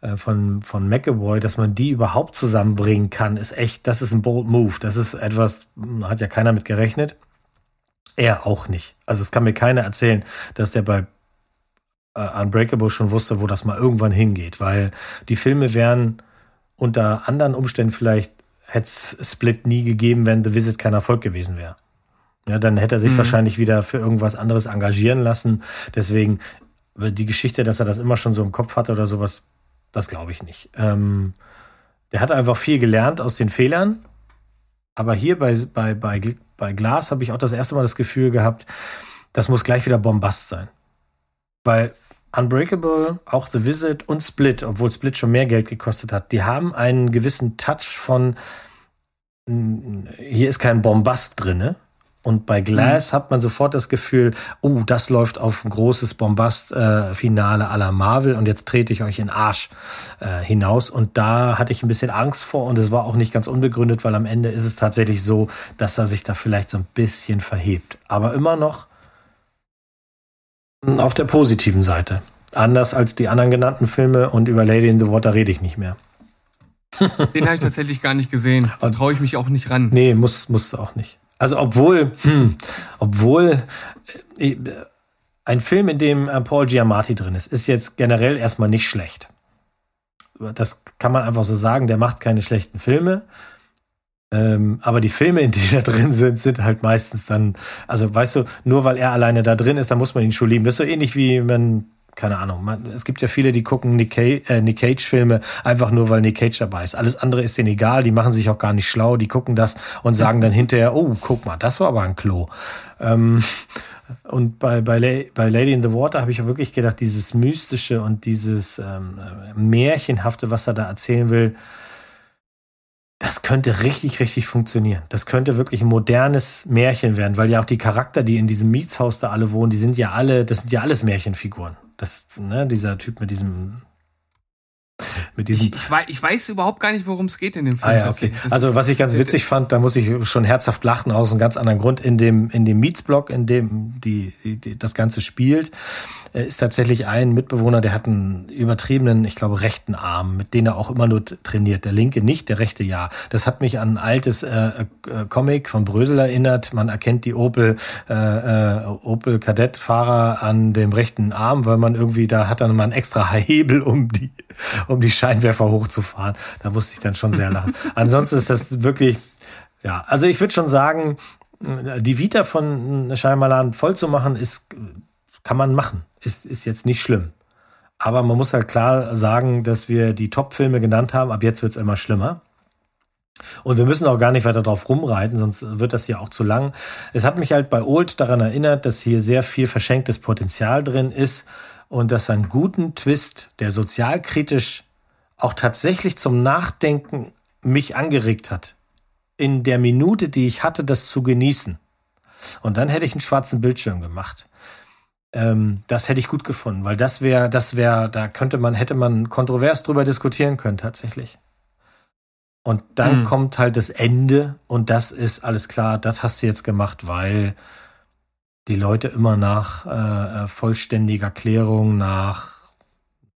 äh, von, von McAvoy, dass man die überhaupt zusammenbringen kann, ist echt, das ist ein bold move. Das ist etwas, hat ja keiner mit gerechnet. Er auch nicht. Also es kann mir keiner erzählen, dass der bei äh, Unbreakable schon wusste, wo das mal irgendwann hingeht, weil die Filme wären unter anderen Umständen vielleicht hätte es Split nie gegeben, wenn The Visit kein Erfolg gewesen wäre. Ja, dann hätte er sich Mhm. wahrscheinlich wieder für irgendwas anderes engagieren lassen. Deswegen die Geschichte, dass er das immer schon so im Kopf hatte oder sowas, das glaube ich nicht. Ähm, der hat einfach viel gelernt aus den Fehlern. Aber hier bei, bei, bei, bei Glas habe ich auch das erste Mal das Gefühl gehabt, das muss gleich wieder Bombast sein. Weil Unbreakable, auch The Visit und Split, obwohl Split schon mehr Geld gekostet hat, die haben einen gewissen Touch von, hier ist kein Bombast drinne. Und bei Glass hat man sofort das Gefühl, oh, das läuft auf ein großes Bombast-Finale à la Marvel und jetzt trete ich euch in Arsch äh, hinaus. Und da hatte ich ein bisschen Angst vor und es war auch nicht ganz unbegründet, weil am Ende ist es tatsächlich so, dass er sich da vielleicht so ein bisschen verhebt. Aber immer noch auf der positiven Seite. Anders als die anderen genannten Filme und über Lady in the Water rede ich nicht mehr. Den habe ich tatsächlich gar nicht gesehen. Da traue ich mich auch nicht ran. Nee, muss, musste auch nicht. Also obwohl, hm, obwohl äh, ein Film, in dem äh, Paul Giamatti drin ist, ist jetzt generell erstmal nicht schlecht. Das kann man einfach so sagen, der macht keine schlechten Filme. Ähm, aber die Filme, in denen da drin sind, sind halt meistens dann, also weißt du, nur weil er alleine da drin ist, dann muss man ihn schon lieben. Das ist so ähnlich wie man, keine Ahnung, man, es gibt ja viele, die gucken Nick, äh, Nick Cage-Filme einfach nur, weil Nick Cage dabei ist. Alles andere ist denen egal, die machen sich auch gar nicht schlau, die gucken das und sagen dann hinterher, oh, guck mal, das war aber ein Klo. Ähm, und bei, bei, bei Lady in the Water habe ich wirklich gedacht, dieses Mystische und dieses ähm, Märchenhafte, was er da erzählen will, das könnte richtig, richtig funktionieren. Das könnte wirklich ein modernes Märchen werden, weil ja auch die Charakter, die in diesem Mietshaus da alle wohnen, die sind ja alle, das sind ja alles Märchenfiguren. Das, ne, dieser Typ mit diesem mit diesem Ich, ich, weiß, ich weiß überhaupt gar nicht, worum es geht in dem Film. Ah, ja, okay. Also was ich ganz witzig fand, da muss ich schon herzhaft lachen aus einem ganz anderen Grund. In dem in dem Mietsblock, in dem die, die, die das Ganze spielt, äh, ist tatsächlich ein Mitbewohner, der hat einen übertriebenen, ich glaube, rechten Arm, mit dem er auch immer nur trainiert. Der linke nicht, der rechte ja. Das hat mich an ein altes äh, äh, Comic von Brösel erinnert. Man erkennt die Opel äh, äh, Opel Kadettfahrer an dem rechten Arm, weil man irgendwie da hat dann mal einen extra Hebel, um die um die Scheinwerfer hochzufahren. Da musste ich dann schon sehr lachen. Ansonsten ist das wirklich, ja, also ich würde schon sagen, die Vita von Shyamalan voll zu machen, ist, kann man machen. Ist, ist jetzt nicht schlimm. Aber man muss halt klar sagen, dass wir die Top-Filme genannt haben. Ab jetzt wird's immer schlimmer. Und wir müssen auch gar nicht weiter drauf rumreiten, sonst wird das ja auch zu lang. Es hat mich halt bei Old daran erinnert, dass hier sehr viel verschenktes Potenzial drin ist und dass einen guten Twist, der sozialkritisch auch tatsächlich zum Nachdenken mich angeregt hat. In der Minute, die ich hatte, das zu genießen. Und dann hätte ich einen schwarzen Bildschirm gemacht. Ähm, das hätte ich gut gefunden, weil das wäre, das wäre, da könnte man, hätte man kontrovers drüber diskutieren können, tatsächlich. Und dann Mhm. kommt halt das Ende und das ist alles klar, das hast du jetzt gemacht, weil die Leute immer nach äh, äh, vollständiger Klärung, nach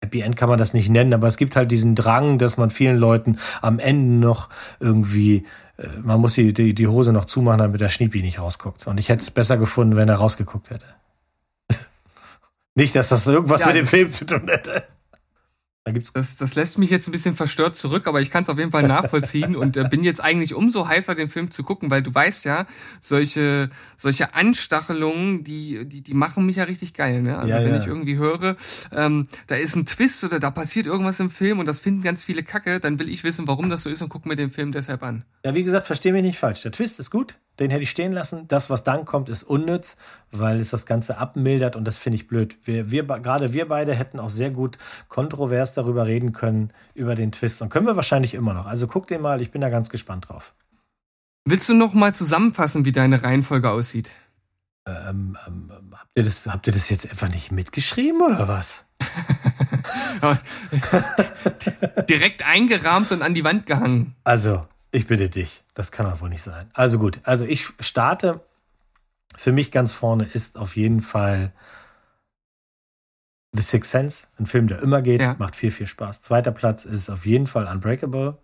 Happy End kann man das nicht nennen, aber es gibt halt diesen Drang, dass man vielen Leuten am Ende noch irgendwie, äh, man muss die, die, die Hose noch zumachen, damit der Schniepi nicht rausguckt. Und ich hätte es besser gefunden, wenn er rausgeguckt hätte. nicht, dass das irgendwas Ja, mit dem Film zu tun hätte. Da gibt's Das, das lässt mich jetzt ein bisschen verstört zurück, aber ich kann es auf jeden Fall nachvollziehen und äh, bin jetzt eigentlich umso heißer, den Film zu gucken, weil du weißt ja, solche, solche Anstachelungen, die, die, die machen mich ja richtig geil. Ne? Also Ja, wenn ja. ich irgendwie höre, ähm, da ist ein Twist oder da passiert irgendwas im Film und das finden ganz viele Kacke, dann will ich wissen, warum das so ist und gucke mir den Film deshalb an. Ja, wie gesagt, versteh mich nicht falsch. Der Twist ist gut, den hätte ich stehen lassen. Das, was dann kommt, ist unnütz, weil es das Ganze abmildert und das finde ich blöd. Wir, wir, gerade wir beide hätten auch sehr gut kontrovers darüber reden können, über den Twist. Und können wir wahrscheinlich immer noch. Also guck den mal, ich bin da ganz gespannt drauf. Willst du noch mal zusammenfassen, wie deine Reihenfolge aussieht? Ähm, ähm, habt, ihr das, habt ihr das jetzt einfach nicht mitgeschrieben oder was? Direkt eingerahmt und an die Wand gehangen. Also, ich bitte dich. Das kann doch wohl nicht sein. Also gut, also ich starte. Für mich ganz vorne ist auf jeden Fall The Sixth Sense, ein Film, der immer geht, Ja. macht viel, viel Spaß. Zweiter Platz ist auf jeden Fall Unbreakable.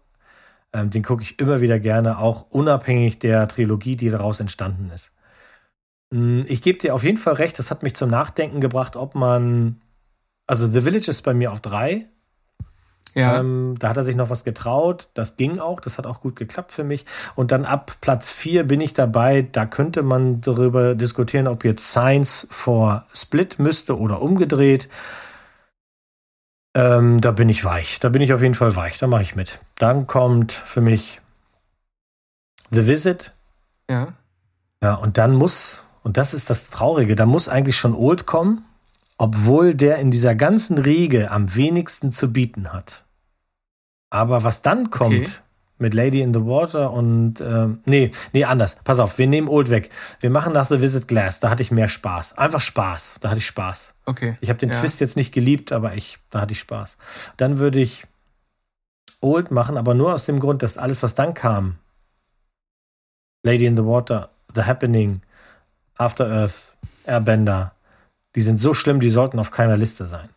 Ähm, den gucke ich immer wieder gerne, auch unabhängig der Trilogie, die daraus entstanden ist. Mm, Ich gebe dir auf jeden Fall recht, das hat mich zum Nachdenken gebracht, ob man. Also The Village ist bei mir auf drei, Ja. ähm, da hat er sich noch was getraut. Das ging auch. Das hat auch gut geklappt für mich. Und dann ab Platz 4 bin ich dabei. Da könnte man darüber diskutieren, ob jetzt Science vor Split müsste oder umgedreht. Ähm, da bin ich weich. Da bin ich auf jeden Fall weich. Da mache ich mit. Dann kommt für mich The Visit. ja. Ja, und dann muss, und das ist das Traurige, da muss eigentlich schon Old kommen, obwohl der in dieser ganzen Riege am wenigsten zu bieten hat. Aber was dann kommt Okay. mit Lady in the Water und ähm, nee, nee, anders. Pass auf, wir nehmen Old weg. Wir machen nach The Visit Glass, da hatte ich mehr Spaß. Einfach Spaß. Da hatte ich Spaß. Okay. Ich habe den ja. Twist jetzt nicht geliebt, aber ich, da hatte ich Spaß. Dann würde ich Old machen, aber nur aus dem Grund, dass alles, was dann kam, Lady in the Water, The Happening, After Earth, Airbender, die sind so schlimm, die sollten auf keiner Liste sein.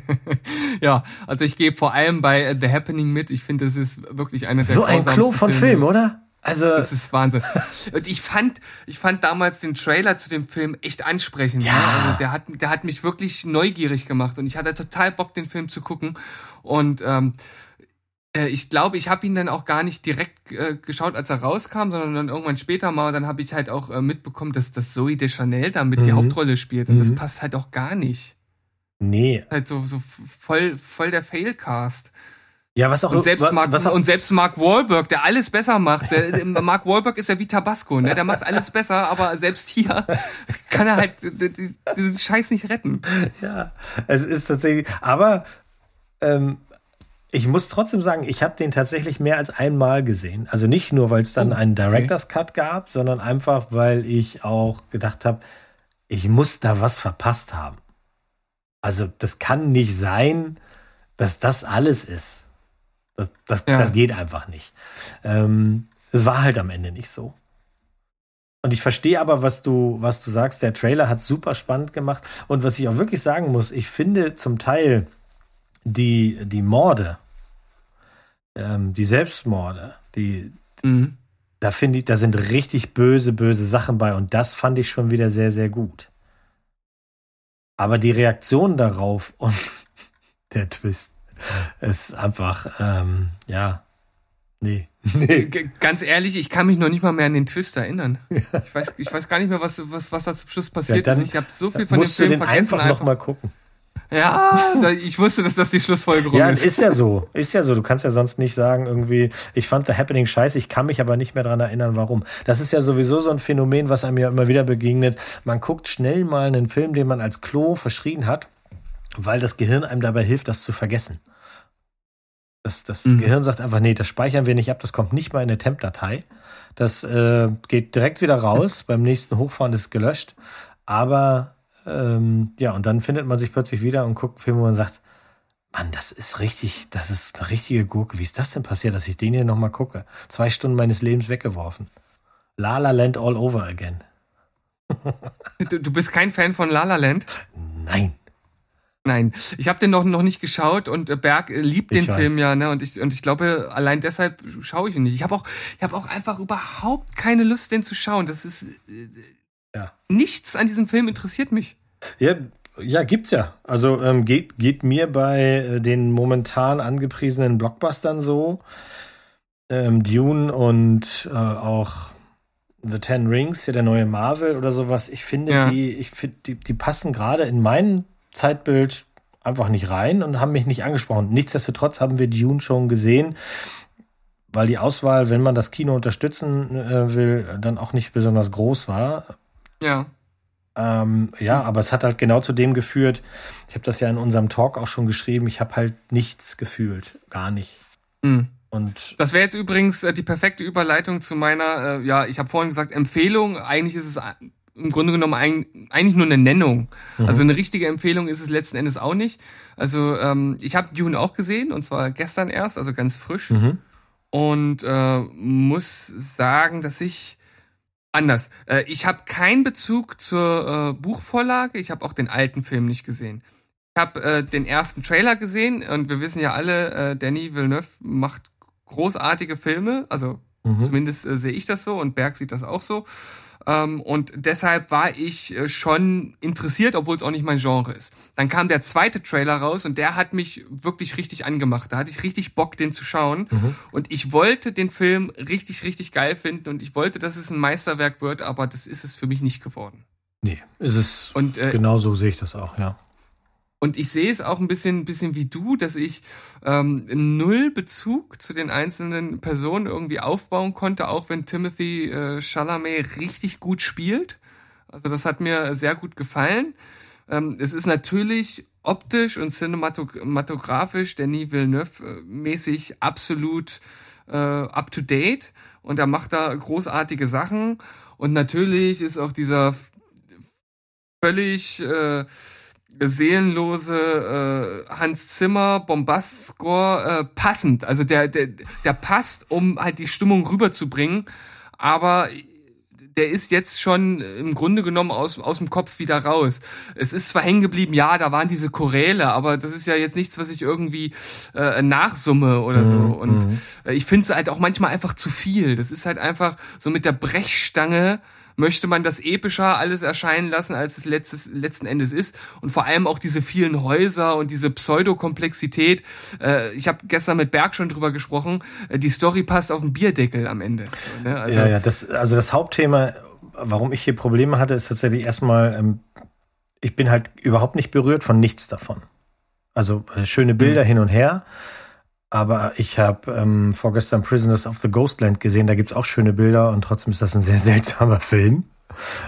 ja, also ich gehe vor allem bei The Happening mit. Ich finde, das ist wirklich eine der So ein Klo von Filme. Film, oder? Also, Das ist Wahnsinn. Und ich fand, ich fand damals den Trailer zu dem Film echt ansprechend. Ja. Ne? Also der hat, der hat mich wirklich neugierig gemacht und ich hatte total Bock, den Film zu gucken. Und ähm, äh, ich glaube, ich habe ihn dann auch gar nicht direkt äh, geschaut, als er rauskam, sondern dann irgendwann später mal. Und dann habe ich halt auch äh, mitbekommen, dass, dass Zoe Deschanel damit die Mhm. Hauptrolle spielt. Und das Mhm. passt halt auch gar nicht. Nee. Halt so, so voll, voll der Failcast. Ja, was auch Und selbst, Mark, was auch, und selbst Mark Wahlberg, der alles besser macht. Der, Mark Wahlberg ist ja wie Tabasco, ne? Der macht alles besser, aber selbst hier kann er halt diesen Scheiß nicht retten. Ja, es ist tatsächlich, aber ähm, ich muss trotzdem sagen, ich habe den tatsächlich mehr als einmal gesehen. Also nicht nur, weil es dann Oh, einen Director's Cut gab, sondern einfach, weil ich auch gedacht habe, ich muss da was verpasst haben. Also das kann nicht sein, dass das alles ist. Das, das, Ja. das geht einfach nicht. Ähm, es war halt am Ende nicht so. Und ich verstehe aber, was du, was du sagst. Der Trailer hat super spannend gemacht. Und was ich auch wirklich sagen muss, ich finde zum Teil die, die Morde, ähm, die Selbstmorde, die, Mhm. da finde ich, da sind richtig böse, böse Sachen bei. Und das fand ich schon wieder sehr, sehr gut. Aber die Reaktion darauf und der Twist ist einfach, ähm, ja, nee. nee. Ganz ehrlich, ich kann mich noch nicht mal mehr an den Twist erinnern. Ich weiß, ich weiß gar nicht mehr, was, was, was da zum Schluss passiert dann ist. Ich habe so viel von dem Musst du Film den vergessen. einfach noch mal gucken. Ja, ich wusste, dass das die Schlussfolgerung Ja, ist. ist ja so. Ist ja so. Du kannst ja sonst nicht sagen, irgendwie, ich fand The Happening scheiße, ich kann mich aber nicht mehr dran erinnern, warum. Das ist ja sowieso so ein Phänomen, was einem ja immer wieder begegnet. Man guckt schnell mal einen Film, den man als Klo verschrien hat, weil das Gehirn einem dabei hilft, das zu vergessen. Das, das Mhm. Gehirn sagt einfach, nee, das speichern wir nicht ab, das kommt nicht mal in eine Temp-Datei. Das äh, geht direkt wieder raus. Beim nächsten Hochfahren ist es gelöscht. Aber ähm, ja, und dann findet man sich plötzlich wieder und guckt einen Film, wo man sagt, Mann, das ist richtig, das ist eine richtige Gurke. Wie ist das denn passiert, dass ich den hier nochmal gucke? Zwei Stunden meines Lebens weggeworfen. La La Land all over again. Du, du bist kein Fan von La La Land? Nein. Nein, ich habe den noch noch nicht geschaut und äh, Berg äh, liebt den Ich weiß. Film ja, ne? Und ich und ich glaube, allein deshalb schaue ich ihn nicht. Ich habe auch ich habe auch einfach überhaupt keine Lust, den zu schauen. Das ist äh, Ja. nichts an diesem Film interessiert mich. Ja, ja, gibt's ja. Also ähm, geht, geht mir bei äh, den momentan angepriesenen Blockbustern so. Ähm, Dune und äh, auch The Ten Rings, ja der neue Marvel oder sowas. Ich finde, Ja. die, ich finde, die, die passen gerade in mein Zeitbild einfach nicht rein und haben mich nicht angesprochen. Nichtsdestotrotz haben wir Dune schon gesehen, weil die Auswahl, wenn man das Kino unterstützen äh, will, dann auch nicht besonders groß war. Ja. Ähm, ja, aber es hat halt genau zu dem geführt. Ich habe das ja in unserem Talk auch schon geschrieben. Ich habe halt nichts gefühlt, gar nicht. Hm. Und Das wäre jetzt übrigens äh, die perfekte Überleitung zu meiner, äh, ja, ich habe vorhin gesagt, Empfehlung. Eigentlich ist es äh, im Grunde genommen ein, eigentlich nur eine Nennung. Also eine richtige Empfehlung ist es letzten Endes auch nicht. Also ähm, ich habe Dune auch gesehen und zwar gestern erst, also ganz frisch. Mhm. Und äh, muss sagen, dass ich anders. Äh, ich habe keinen Bezug zur äh, Buchvorlage. Ich habe auch den alten Film nicht gesehen. Ich habe äh, den ersten Trailer gesehen und wir wissen ja alle, äh, Danny Villeneuve macht großartige Filme. Also Mhm. zumindest äh, sehe ich das so und Berg sieht das auch so. Ähm, und deshalb war ich äh, schon interessiert, obwohl es auch nicht mein Genre ist. Dann kam der zweite Trailer raus und der hat mich wirklich richtig angemacht. Da hatte ich richtig Bock, den zu schauen. Und ich wollte den Film richtig, richtig geil finden und ich wollte, dass es ein Meisterwerk wird, aber das ist es für mich nicht geworden. nee, ist es. Und äh, genau so sehe ich das auch, ja. Und ich sehe es auch ein bisschen, bisschen wie du, dass ich ähm, null Bezug zu den einzelnen Personen irgendwie aufbauen konnte, auch wenn Timothy äh, Chalamet richtig gut spielt. Also das hat mir sehr gut gefallen. Ähm, es ist natürlich optisch und cinematografisch Denis Villeneuve äh, mäßig absolut äh, up to date und er macht da großartige Sachen und natürlich ist auch dieser völlig äh, seelenlose äh, Hans Zimmer Bombast-Score äh, passend. Also der, der, der passt, um halt die Stimmung rüberzubringen, aber der ist jetzt schon im Grunde genommen aus, aus dem Kopf wieder raus. Es ist zwar hängen geblieben, ja, da waren diese Choräle, aber das ist ja jetzt nichts, was ich irgendwie äh, nachsumme oder so. Und äh, ich finde es halt auch manchmal einfach zu viel. Das ist halt einfach so mit der Brechstange möchte man das epischer alles erscheinen lassen, als es letztes, letzten Endes ist. Und vor allem auch diese vielen Häuser und diese Pseudokomplexität. Äh, ich habe gestern mit Berg schon drüber gesprochen. Äh, die Story passt auf den Bierdeckel am Ende. So, ne? Also, ja, ja, das, also das Hauptthema, warum ich hier Probleme hatte, ist tatsächlich erstmal, ähm, ich bin halt überhaupt nicht berührt von nichts davon. Also äh, schöne Bilder hin und her. Aber ich habe ähm, vorgestern Prisoners of the Ghostland gesehen, da gibt's auch schöne Bilder und trotzdem ist das ein sehr seltsamer Film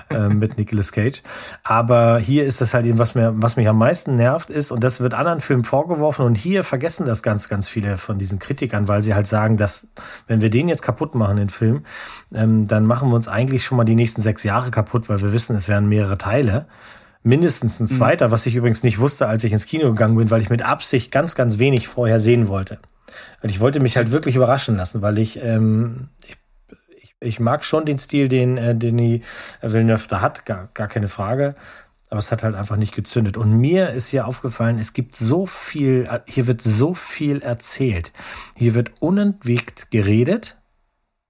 ähm, mit Nicolas Cage. Aber hier ist das halt eben, was, mir, was mich am meisten nervt, ist, und das wird anderen Filmen vorgeworfen, und hier vergessen das ganz, ganz viele von diesen Kritikern, weil sie halt sagen, dass, wenn wir den jetzt kaputt machen, den Film, ähm, dann machen wir uns eigentlich schon mal die nächsten sechs Jahre kaputt, weil wir wissen, es wären mehrere Teile. Mindestens ein zweiter, was ich übrigens nicht wusste, als ich ins Kino gegangen bin, weil ich mit Absicht ganz, ganz wenig vorher sehen wollte. Und ich wollte mich halt wirklich überraschen lassen, weil ich, ähm, ich, ich, mag schon den Stil, den äh, Denis Villeneuve da hat, gar, gar keine Frage. Aber es hat halt einfach nicht gezündet. Und mir ist hier aufgefallen, es gibt so viel, hier wird so viel erzählt. Hier wird unentwegt geredet.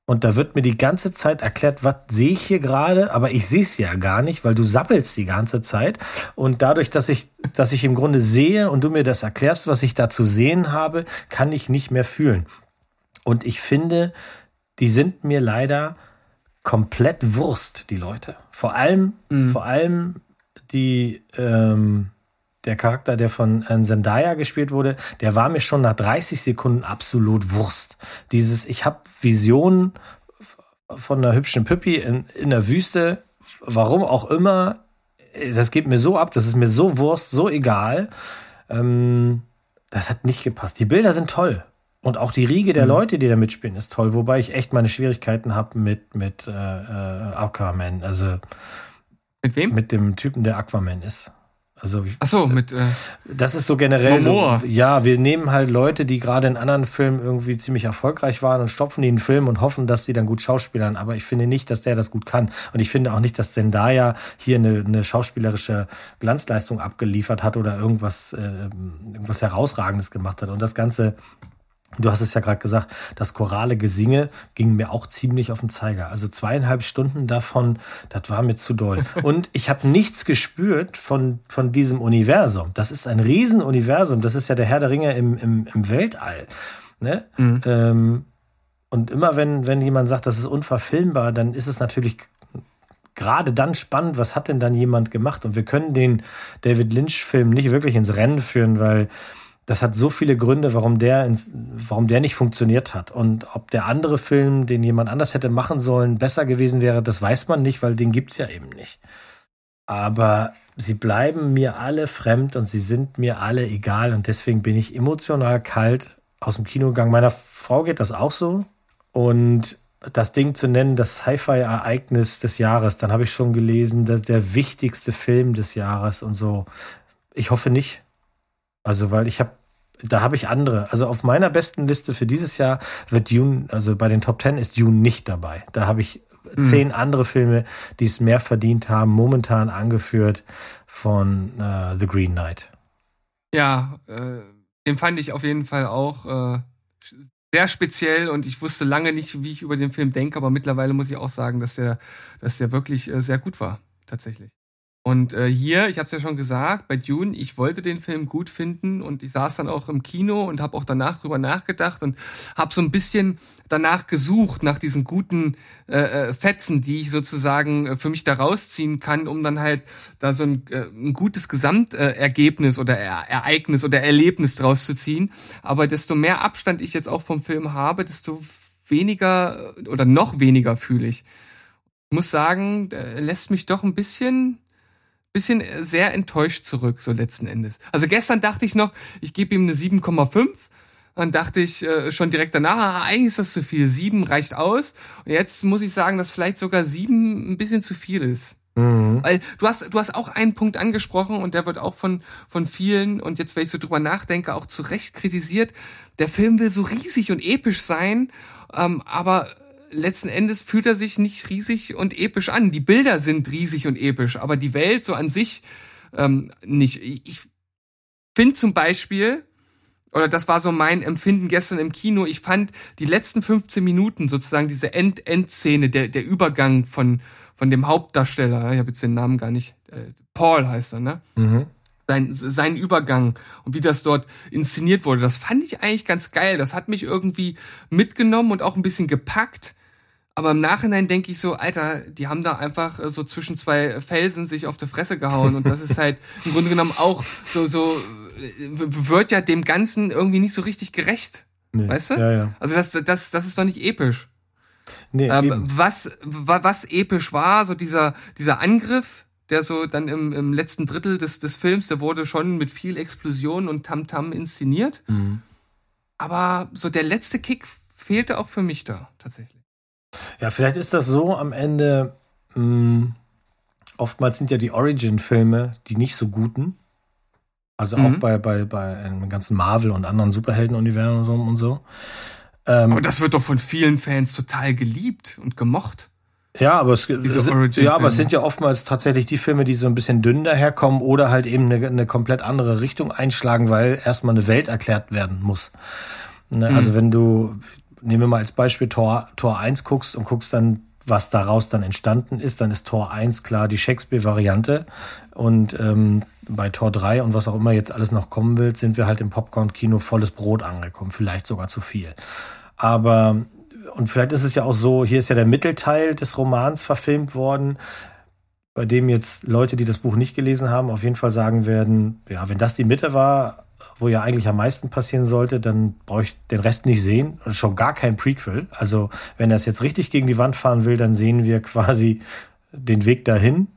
Und da wird mir die ganze Zeit erklärt, was sehe ich hier gerade, aber ich sehe es ja gar nicht, weil du sappelst die ganze Zeit. Und dadurch, dass ich, dass ich im Grunde sehe und du mir das erklärst, was ich da zu sehen habe, kann ich nicht mehr fühlen. Und ich finde, die sind mir leider komplett Wurst, die Leute. Vor allem, vor allem die, ähm, der Charakter, der von äh, Zendaya gespielt wurde, der war mir schon nach 30 Sekunden absolut Wurst. Dieses, ich habe Visionen von einer hübschen Püppi in, in der Wüste, warum auch immer, das geht mir so ab, das ist mir so Wurst, so egal. Ähm, das hat nicht gepasst. Die Bilder sind toll. Und auch die Riege der Leute, die da mitspielen, ist toll. Wobei ich echt meine Schwierigkeiten habe mit, mit äh, äh, Aquaman. Also Mit wem? mit dem Typen, der Aquaman ist. Also Ach so, mit äh, das ist so generell so. Ja, wir nehmen halt Leute, die gerade in anderen Filmen irgendwie ziemlich erfolgreich waren und stopfen die in den Film und hoffen, dass sie dann gut schauspielern. Aber ich finde nicht, dass der das gut kann. Und ich finde auch nicht, dass Zendaya hier eine, eine schauspielerische Glanzleistung abgeliefert hat oder irgendwas, äh, irgendwas herausragendes gemacht hat. Und das Ganze Du hast es ja gerade gesagt, das chorale Gesinge ging mir auch ziemlich auf den Zeiger. Also zweieinhalb Stunden davon, das war mir zu doll. Und ich habe nichts gespürt von, von diesem Universum. Das ist ein Riesenuniversum. Das ist ja der Herr der Ringe im, im, im Weltall. Ne? Ähm, und immer wenn, wenn jemand sagt, das ist unverfilmbar, dann ist es natürlich gerade dann spannend, was hat denn dann jemand gemacht? Und wir können den David Lynch-Film nicht wirklich ins Rennen führen, weil das hat so viele Gründe, warum der, ins, warum der nicht funktioniert hat. Und ob der andere Film, den jemand anders hätte machen sollen, besser gewesen wäre, das weiß man nicht, weil den gibt's ja eben nicht. Aber sie bleiben mir alle fremd und sie sind mir alle egal. Und deswegen bin ich emotional kalt aus dem Kino gegangen. Meiner Frau geht das auch so. Und das Ding zu nennen, das Sci-Fi-Ereignis des Jahres, dann habe ich schon gelesen, dass der wichtigste Film des Jahres und so. Ich hoffe nicht. Also, weil ich habe, da habe ich andere. Also auf meiner besten Liste für dieses Jahr wird Dune, also bei den Top Ten ist Dune nicht dabei. Da habe ich zehn andere Filme, die es mehr verdient haben, momentan angeführt von äh, The Green Knight. Ja, äh, den fand ich auf jeden Fall auch äh, sehr speziell und ich wusste lange nicht, wie ich über den Film denke, aber mittlerweile muss ich auch sagen, dass der, dass der wirklich äh, sehr gut war, tatsächlich. Und äh, hier, ich habe es ja schon gesagt, bei Dune, ich wollte den Film gut finden und ich saß dann auch im Kino und habe auch danach drüber nachgedacht und habe so ein bisschen danach gesucht nach diesen guten äh, äh, Fetzen, die ich sozusagen äh, für mich da rausziehen kann, um dann halt da so ein, äh, ein gutes Gesamtergebnis oder er Ereignis oder Erlebnis draus zu ziehen. Aber desto mehr Abstand ich jetzt auch vom Film habe, desto weniger oder noch weniger fühle ich. Ich muss sagen, lässt mich doch ein bisschen bisschen sehr enttäuscht zurück, so letzten Endes. Also gestern dachte ich noch, ich gebe ihm eine 7,5. Dann dachte ich äh, schon direkt danach, ah, eigentlich ist das zu viel. Sieben reicht aus. Und jetzt muss ich sagen, dass vielleicht sogar sieben ein bisschen zu viel ist. Weil du hast, du hast auch einen Punkt angesprochen und der wird auch von, von vielen und jetzt, wenn ich so drüber nachdenke, auch zu Recht kritisiert. Der Film will so riesig und episch sein, ähm, aber letzten Endes fühlt er sich nicht riesig und episch an. Die Bilder sind riesig und episch, aber die Welt so an sich ähm, nicht. Ich finde zum Beispiel, oder das war so mein Empfinden gestern im Kino, ich fand die letzten 15 Minuten sozusagen diese End Endszene, der, der Übergang von, von dem Hauptdarsteller, ich habe jetzt den Namen gar nicht, äh, Paul heißt er, ne? Mhm. sein, sein Übergang und wie das dort inszeniert wurde, das fand ich eigentlich ganz geil. Das hat mich irgendwie mitgenommen und auch ein bisschen gepackt. Aber im Nachhinein denke ich so, Alter, die haben da einfach äh, so zwischen zwei Felsen sich auf die Fresse gehauen und das ist halt im Grunde genommen auch so, so äh, wird ja dem Ganzen irgendwie nicht so richtig gerecht. Nee. Weißt du? Ja, ja. Also das, das, das ist doch nicht episch. Nee, Ähm, was, wa- was episch war, so dieser, dieser Angriff, der so dann im, im letzten Drittel des, des Films, der wurde schon mit viel Explosion und Tamtam inszeniert. Mhm. Aber so der letzte Kick fehlte auch für mich da, tatsächlich. Ja, vielleicht ist das so am Ende. Mh, oftmals sind ja die Origin-Filme die nicht so guten. Also auch Mhm. bei, bei, bei einem ganzen Marvel und anderen Superhelden-Universen und so. Ähm, Aber das wird doch von vielen Fans total geliebt und gemocht. Ja, aber es, Origin-Filme. ja, aber es sind ja oftmals tatsächlich die Filme, die so ein bisschen dünn daherkommen oder halt eben eine, eine komplett andere Richtung einschlagen, weil erstmal eine Welt erklärt werden muss. Ne? Mhm. Also wenn du, nehmen wir mal als Beispiel Tor, Tor 1 guckst und guckst dann, was daraus dann entstanden ist, dann ist Tor 1 klar die Shakespeare-Variante und ähm, bei Tor 3 und was auch immer jetzt alles noch kommen will, sind wir halt im Popcorn-Kino volles Brot angekommen, vielleicht sogar zu viel. Aber und vielleicht ist es ja auch so, hier ist ja der Mittelteil des Romans verfilmt worden, bei dem jetzt Leute, die das Buch nicht gelesen haben, auf jeden Fall sagen werden, ja, wenn das die Mitte war, wo ja eigentlich am meisten passieren sollte, dann brauche ich den Rest nicht sehen und schon gar kein Prequel. Also wenn er es jetzt richtig gegen die Wand fahren will, dann sehen wir quasi den Weg dahin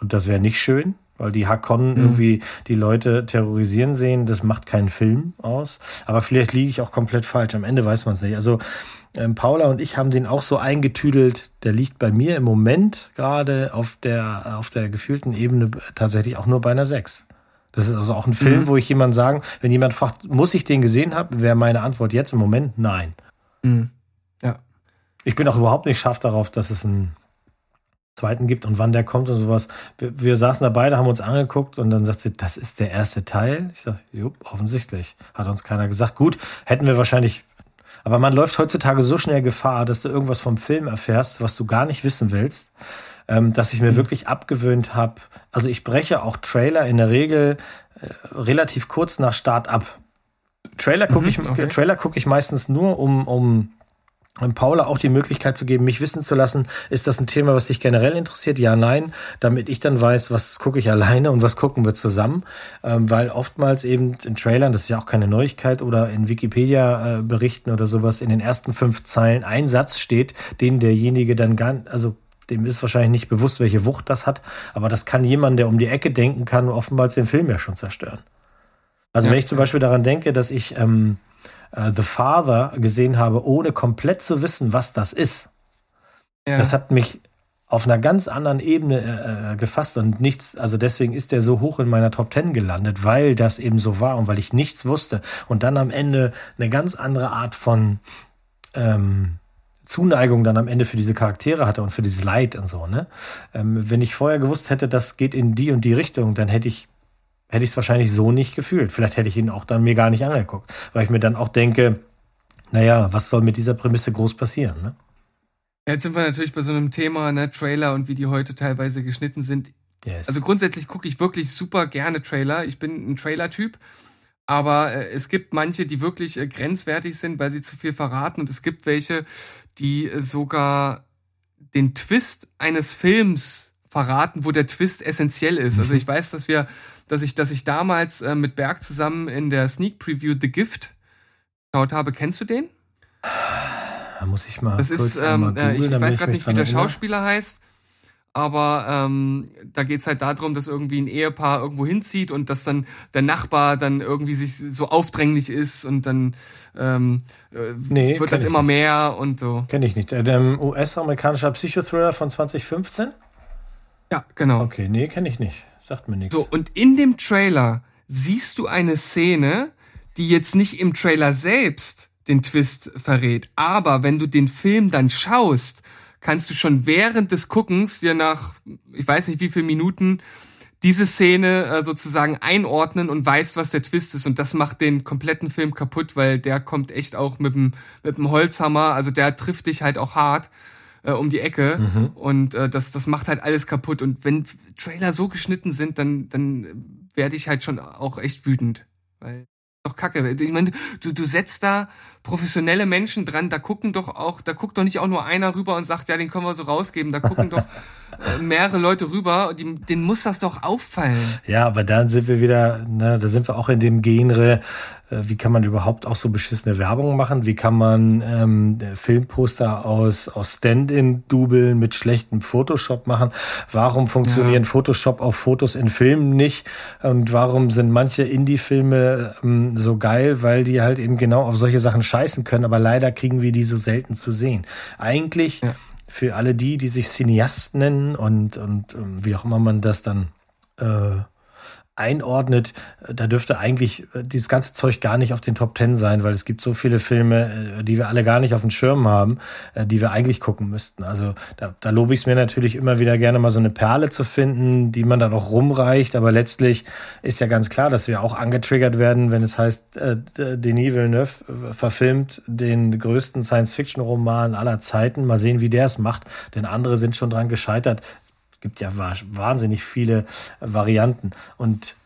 und das wäre nicht schön, weil die Hakonnen irgendwie die Leute terrorisieren sehen, das macht keinen Film aus. Aber vielleicht liege ich auch komplett falsch. Am Ende weiß man es nicht. Also ähm, Paula und ich haben den auch so eingetüdelt. Der liegt bei mir im Moment gerade auf der auf der gefühlten Ebene tatsächlich auch nur bei einer 6. Das ist also auch ein Film, mhm. wo ich jemand sagen, wenn jemand fragt, muss ich den gesehen haben, wäre meine Antwort jetzt im Moment nein. Mhm. Ja. Ich bin auch überhaupt nicht scharf darauf, dass es einen zweiten gibt und wann der kommt und sowas. Wir, wir saßen da beide, haben uns angeguckt und dann sagt sie, das ist der erste Teil. Ich sage, jupp, offensichtlich. Hat uns keiner gesagt. Gut, hätten wir wahrscheinlich aber man läuft heutzutage so schnell Gefahr, dass du irgendwas vom Film erfährst, was du gar nicht wissen willst, ähm, dass ich mir wirklich abgewöhnt habe. Also ich breche auch Trailer in der Regel äh, relativ kurz nach Start ab. Trailer gucke mhm, ich, okay. Trailer gucke ich meistens nur, um, um Paula auch die Möglichkeit zu geben, mich wissen zu lassen, ist das ein Thema, was dich generell interessiert? Ja, nein, damit ich dann weiß, was gucke ich alleine und was gucken wir zusammen. Ähm, weil oftmals eben in Trailern, das ist ja auch keine Neuigkeit, oder in Wikipedia-Berichten äh, oder sowas, in den ersten fünf Zeilen ein Satz steht, den derjenige dann gar, also dem ist wahrscheinlich nicht bewusst, welche Wucht das hat, aber das kann jemand, der um die Ecke denken kann, oftmals den Film ja schon zerstören. Also ja. wenn ich zum Beispiel daran denke, dass ich ähm, äh, The Father gesehen habe, ohne komplett zu wissen, was das ist. Ja. Das hat mich auf einer ganz anderen Ebene äh, äh, gefasst und nichts, also deswegen ist der so hoch in meiner Top Ten gelandet, weil das eben so war und weil ich nichts wusste und dann am Ende eine ganz andere Art von ähm, Zuneigung dann am Ende für diese Charaktere hatte und für dieses Leid und so, ne? Ähm, wenn ich vorher gewusst hätte, das geht in die und die Richtung, dann hätte ich hätte ich es wahrscheinlich so nicht gefühlt. Vielleicht hätte ich ihn auch dann mir gar nicht angeguckt, weil ich mir dann auch denke, naja, was soll mit dieser Prämisse groß passieren? Ne? Jetzt sind wir natürlich bei so einem Thema, ne, Trailer und wie die heute teilweise geschnitten sind. Yes. Also grundsätzlich gucke ich wirklich super gerne Trailer. Ich bin ein Trailer-Typ. Aber äh, es gibt manche, die wirklich äh, grenzwertig sind, weil sie zu viel verraten. Und es gibt welche, die sogar den Twist eines Films verraten, wo der Twist essentiell ist. Also ich weiß, dass wir dass ich, dass ich damals äh, mit Berg zusammen in der Sneak Preview The Gift geschaut habe. Kennst du den? Da muss ich mal. Das ist, ähm, äh, ich, ich weiß gerade nicht, wie der Schauspieler heißt. Aber ähm, da geht's halt darum, dass irgendwie ein Ehepaar irgendwo hinzieht und dass dann der Nachbar dann irgendwie sich so aufdränglich ist und dann ähm, äh, nee, wird das immer nicht. mehr und so. Kenne ich nicht. Der US-amerikanischer Psychothriller von 2015? Ja, genau. Okay, nee, kenne ich nicht. Sagt mir nichts. So, und in dem Trailer siehst du eine Szene, die jetzt nicht im Trailer selbst den Twist verrät. Aber wenn du den Film dann schaust, kannst du schon während des Guckens dir nach, ich weiß nicht wie viel Minuten, diese Szene äh, sozusagen einordnen und weißt, was der Twist ist. Und das macht den kompletten Film kaputt, weil der kommt echt auch mit dem, mit dem Holzhammer. Also der trifft dich halt auch hart äh, um die Ecke mhm. und äh, das, das macht halt alles kaputt. Und wenn Trailer so geschnitten sind, dann, dann werde ich halt schon auch echt wütend. Weil doch kacke. Ich meine, du, du setzt da professionelle Menschen dran, da gucken doch auch, da guckt doch nicht auch nur einer rüber und sagt, ja, den können wir so rausgeben. Da gucken doch mehrere Leute rüber, die, denen muss das doch auffallen. Ja, aber dann sind wir wieder, ne, da sind wir auch in dem Genre, äh, wie kann man überhaupt auch so beschissene Werbung machen? Wie kann man ähm, Filmposter aus, aus Stand-in-Dubeln mit schlechtem Photoshop machen? Warum funktionieren ja. Photoshop auf Fotos in Filmen nicht? Und warum sind manche Indie-Filme ähm, so geil? Weil die halt eben genau auf solche Sachen scheißen können, aber leider kriegen wir die so selten zu sehen. Eigentlich ja. Für alle die, die sich Cineast nennen und, und ähm, wie auch immer man das dann äh, einordnet, da dürfte eigentlich äh, dieses ganze Zeug gar nicht auf den Top Ten sein, weil es gibt so viele Filme, äh, die wir alle gar nicht auf dem Schirm haben, äh, die wir eigentlich gucken müssten. Also da, da lobe ich es mir natürlich immer wieder gerne mal so eine Perle zu finden, die man dann auch rumreicht, aber letztlich ist ja ganz klar, dass wir auch angetriggert werden, wenn es heißt, äh, Denis Villeneuve verfilmt den größten Science-Fiction-Roman aller Zeiten. Mal sehen, wie der es macht, denn andere sind schon dran gescheitert gibt ja wahnsinnig viele Varianten. Und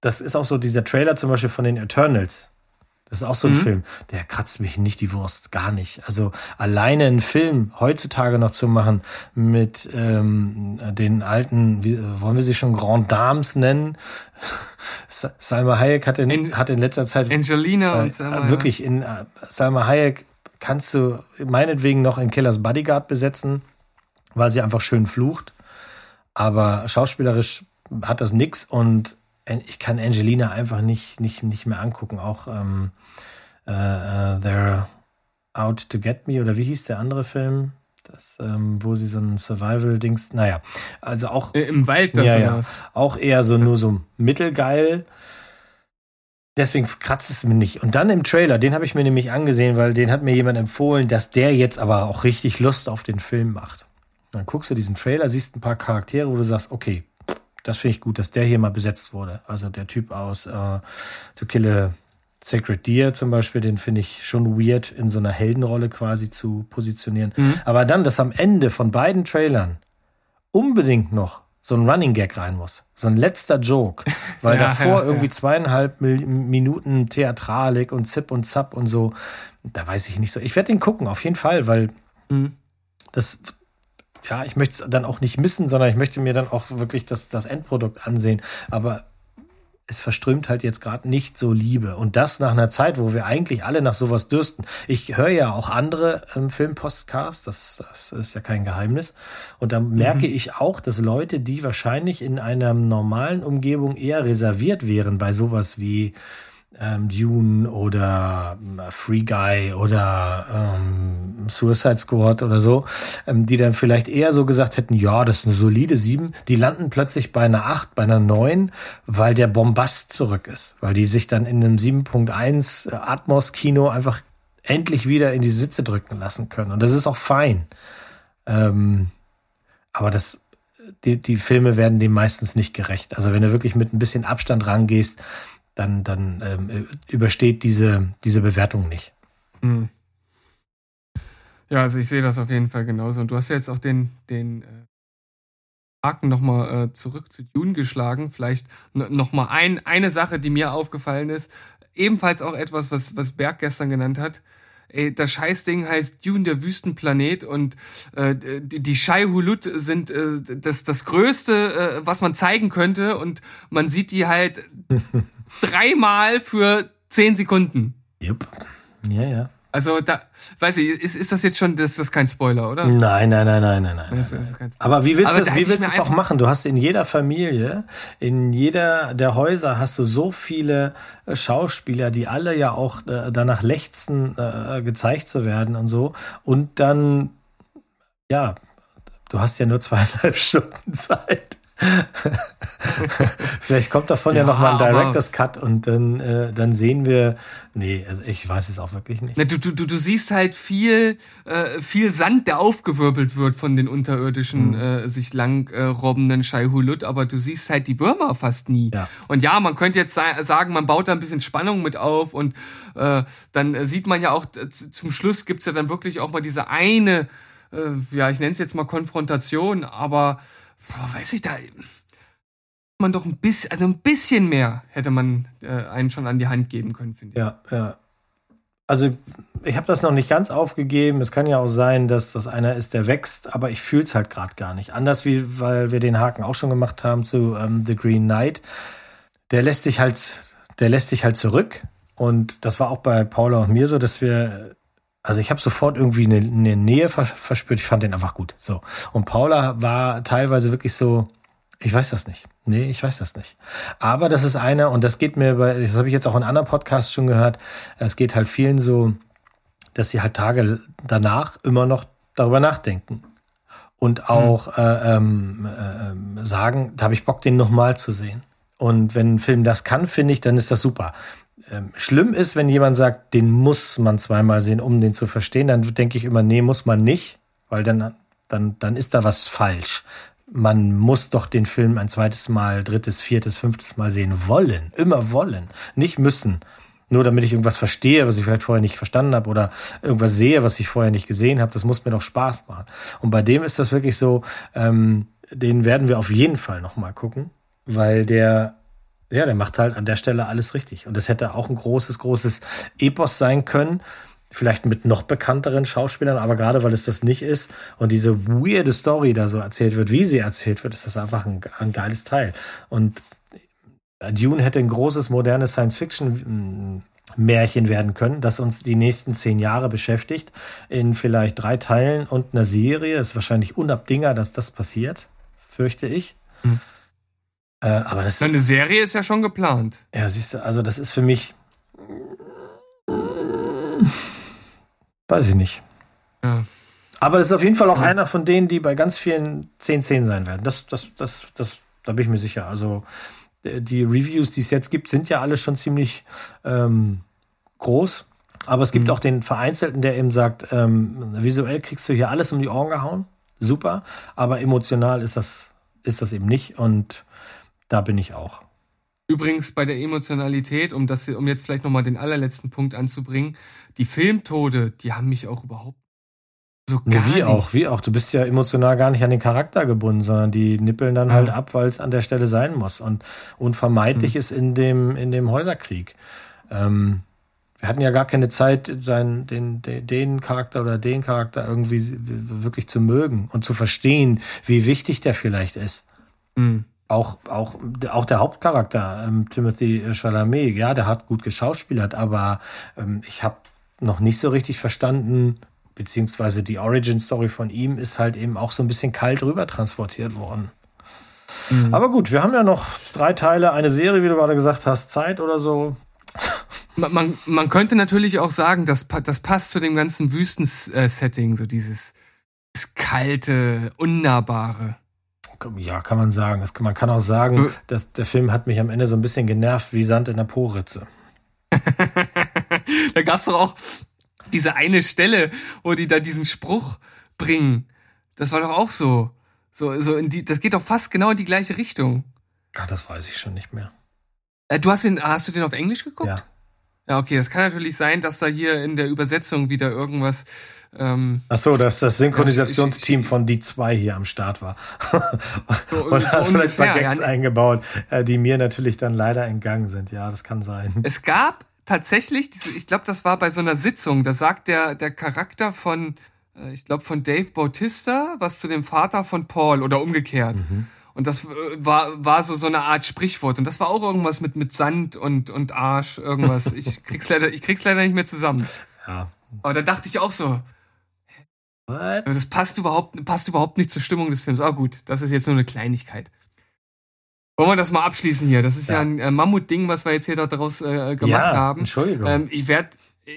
das ist auch so dieser Trailer zum Beispiel von den Eternals. Das ist auch so ein mhm. Film, der kratzt mich nicht die Wurst, gar nicht. Also alleine einen Film heutzutage noch zu machen mit ähm, den alten, wie, wollen wir sie schon Grand Dames nennen? Salma Hayek hat in, hat in letzter Zeit Angelina äh, und Salma, wirklich in äh, Salma Hayek kannst du meinetwegen noch in Killers Bodyguard besetzen, weil sie einfach schön flucht. Aber schauspielerisch hat das nix und ich kann Angelina einfach nicht, nicht, nicht mehr angucken. Auch ähm, äh, uh, They're Out to Get Me oder wie hieß der andere Film? Das, ähm, wo sie so ein Survival-Dings, naja, also auch. Äh, Im Wald, das ja, ja, auch eher so nur so mittelgeil. Deswegen kratzt es mir nicht. Und dann im Trailer, den habe ich mir nämlich angesehen, weil den hat mir jemand empfohlen, dass der jetzt aber auch richtig Lust auf den Film macht. Dann guckst du diesen Trailer, siehst ein paar Charaktere, wo du sagst, okay, das finde ich gut, dass der hier mal besetzt wurde. Also der Typ aus äh, To Kill a Sacred Deer zum Beispiel, den finde ich schon weird, in so einer Heldenrolle quasi zu positionieren. Aber dann, dass am Ende von beiden Trailern unbedingt noch so ein Running Gag rein muss. So ein letzter Joke. Weil Ja, davor ja, irgendwie ja. zweieinhalb Minuten Theatralik und Zip und Zap und so. Da weiß ich nicht so. Ich werde den gucken, auf jeden Fall, weil Mhm. das, ja, ich möchte es dann auch nicht missen, sondern ich möchte mir dann auch wirklich das, das Endprodukt ansehen. Aber es verströmt halt jetzt gerade nicht so Liebe. Und das nach einer Zeit, wo wir eigentlich alle nach sowas dürsten. Ich höre ja auch andere ähm, Filmpostcasts, das, das ist ja kein Geheimnis. Und da merke ich auch, dass Leute, die wahrscheinlich in einer normalen Umgebung eher reserviert wären bei sowas wie ähm, Dune oder ähm, Free Guy oder ähm, Suicide Squad oder so, ähm, die dann vielleicht eher so gesagt hätten, ja, das ist eine solide 7, die landen plötzlich bei einer 8, bei einer 9, weil der Bombast zurück ist, weil die sich dann in einem 7.1 Atmos-Kino einfach endlich wieder in die Sitze drücken lassen können. Und das ist auch fein. Ähm, aber das, die, die Filme werden dem meistens nicht gerecht. Also wenn du wirklich mit ein bisschen Abstand rangehst, dann, dann ähm, übersteht diese, diese Bewertung nicht. Mhm. Ja, also ich sehe das auf jeden Fall genauso. Und du hast ja jetzt auch den, den äh, Haken nochmal äh, zurück zu Dune geschlagen. Vielleicht nochmal ein, eine Sache, die mir aufgefallen ist. Ebenfalls auch etwas, was, was Berg gestern genannt hat. Ey, das Scheißding heißt Dune, der Wüstenplanet und äh, die, die Shai Hulud sind äh, das, das Größte, äh, was man zeigen könnte und man sieht die halt dreimal für zehn Sekunden. Jupp. Ja, ja. Also da, weiß ich, ist, ist das jetzt schon, das ist kein Spoiler, oder? Nein, nein, nein, nein, nein, nein. Das ist kein Spoiler. Aber wie willst du da das, wie willst auch machen? Du hast in jeder Familie, in jeder der Häuser hast du so viele äh, Schauspieler, die alle ja auch äh, danach lechzen, äh, gezeigt zu werden und so. Und dann, ja, du hast ja nur zweieinhalb Stunden Zeit. Vielleicht kommt davon ja, Ja, noch mal ein Director's Cut und dann, äh, dann sehen wir, nee, also ich weiß es auch wirklich nicht. Na, du, du, du, du siehst halt viel, äh, viel Sand, der aufgewirbelt wird von den unterirdischen, Mhm. äh, sich lang äh, robbenden Shai Hulud, aber du siehst halt die Würmer fast nie. Ja. Und ja, man könnte jetzt sa- sagen, man baut da ein bisschen Spannung mit auf und äh, dann sieht man ja auch, äh, zum Schluss gibt's ja dann wirklich auch mal diese eine, äh, ja, ich nenne es jetzt mal Konfrontation, aber boah, weiß ich, da man doch ein bisschen, also ein bisschen mehr hätte man äh, einen schon an die Hand geben können, finde ich. Ja, ja. Also ich habe das noch nicht ganz aufgegeben. Es kann ja auch sein, dass das einer ist, der wächst, aber ich fühle es halt gerade gar nicht. Anders wie, weil wir den Haken auch schon gemacht haben zu ähm, The Green Knight. Der lässt sich halt, der lässt sich halt zurück. Und das war auch bei Paula und mir so, dass wir, also ich habe sofort irgendwie eine, eine Nähe vers verspürt. Ich fand den einfach gut. So. Und Paula war teilweise wirklich so, ich weiß das nicht. Nee, ich weiß das nicht. Aber das ist einer, und das geht mir bei, das habe ich jetzt auch in anderen Podcasts schon gehört, es geht halt vielen so, dass sie halt Tage danach immer noch darüber nachdenken. Und auch äh, ähm, äh, sagen, da habe ich Bock, den nochmal zu sehen. Und wenn ein Film das kann, finde ich, dann ist das super. Ähm, schlimm ist, wenn jemand sagt, den muss man zweimal sehen, um den zu verstehen, dann denke ich immer, nee, muss man nicht, weil dann, dann, dann ist da was falsch. Man muss doch den Film ein zweites Mal, drittes, viertes, fünftes Mal sehen wollen. Immer wollen. Nicht müssen. Nur damit ich irgendwas verstehe, was ich vielleicht vorher nicht verstanden habe oder irgendwas sehe, was ich vorher nicht gesehen habe. Das muss mir doch Spaß machen. Und bei dem ist das wirklich so, ähm, den werden wir auf jeden Fall nochmal gucken, weil der, ja, der macht halt an der Stelle alles richtig. Und das hätte auch ein großes, großes Epos sein können. Vielleicht mit noch bekannteren Schauspielern, aber gerade weil es das nicht ist und diese weirde Story da so erzählt wird, wie sie erzählt wird, ist das einfach ein, ein geiles Teil. Und Dune hätte ein großes, modernes Science-Fiction-Märchen werden können, das uns die nächsten zehn Jahre beschäftigt, in vielleicht drei Teilen und einer Serie. Ist wahrscheinlich unabdingbar, dass das passiert, fürchte ich. Hm. Äh, aber das Eine Serie ist ja schon geplant. ja, siehst du, also das ist für mich. Weiß ich nicht. Ja. Aber es ist auf jeden Fall auch einer von denen, die bei ganz vielen 10-10 sein werden. Das, das, das, das, da bin ich mir sicher. Also die Reviews, die es jetzt gibt, sind ja alle schon ziemlich ähm, groß. Aber es gibt mhm. auch den Vereinzelten, der eben sagt, ähm, visuell kriegst du hier alles um die Ohren gehauen. Super. Aber emotional ist das, ist das eben nicht. Und da bin ich auch. Übrigens bei der Emotionalität, um das, um jetzt vielleicht nochmal den allerletzten Punkt anzubringen, die Filmtode, die haben mich auch überhaupt so gar wie nicht. auch, wie auch. Du bist ja emotional gar nicht an den Charakter gebunden, sondern die nippeln dann halt ab, weil es an der Stelle sein muss. Und unvermeidlich hm. ist in dem, in dem Häuserkrieg. Ähm, wir hatten ja gar keine Zeit, seinen, den, den, den Charakter oder den Charakter irgendwie wirklich zu mögen und zu verstehen, wie wichtig der vielleicht ist. Mhm. Auch, auch, auch der Hauptcharakter, ähm, Timothy Chalamet, ja, der hat gut geschauspielert, aber ähm, ich habe noch nicht so richtig verstanden, beziehungsweise die Origin-Story von ihm ist halt eben auch so ein bisschen kalt rüber transportiert worden. Mhm. Aber gut, wir haben ja noch drei Teile, eine Serie, wie du gerade gesagt hast, Zeit oder so. Man, man, man könnte natürlich auch sagen, das, das passt zu dem ganzen Wüsten-Setting, so dieses, dieses kalte, unnahbare. Ja, kann man sagen. Das, man kann auch sagen, dass der Film hat mich am Ende so ein bisschen genervt wie Sand in der Po-Ritze. da gab's doch auch diese eine Stelle, wo die da diesen Spruch bringen. Das war doch auch so. So, so in die, das geht doch fast genau in die gleiche Richtung. Ah, das weiß ich schon nicht mehr. Äh, du hast den, hast du den auf Englisch geguckt? Ja. Ja, okay, das kann natürlich sein, dass da hier in der Übersetzung wieder irgendwas. Ähm, Ach so, dass das Synchronisationsteam von die zwei hier am Start war so, und so hat vielleicht mal Gags ja, eingebaut, äh, die mir natürlich dann leider entgangen sind. Ja, das kann sein. Es gab tatsächlich, diese, ich glaube, das war bei so einer Sitzung. Da sagt der der Charakter von, äh, ich glaube, von Dave Bautista was zu dem Vater von Paul oder umgekehrt. Mhm. Und das äh, war, war so, so eine Art Sprichwort. Und das war auch irgendwas mit, mit Sand und, und Arsch, irgendwas. Ich krieg's leider, ich krieg's leider nicht mehr zusammen. Ja. Aber da dachte ich auch so, What? das passt überhaupt, passt überhaupt nicht zur Stimmung des Films. Ah, gut, das ist jetzt nur eine Kleinigkeit. Wollen wir das mal abschließen hier? Das ist ja, ja ein äh, Mammutding, was wir jetzt hier daraus äh, gemacht ja, haben. Entschuldigung. Ähm, ich werde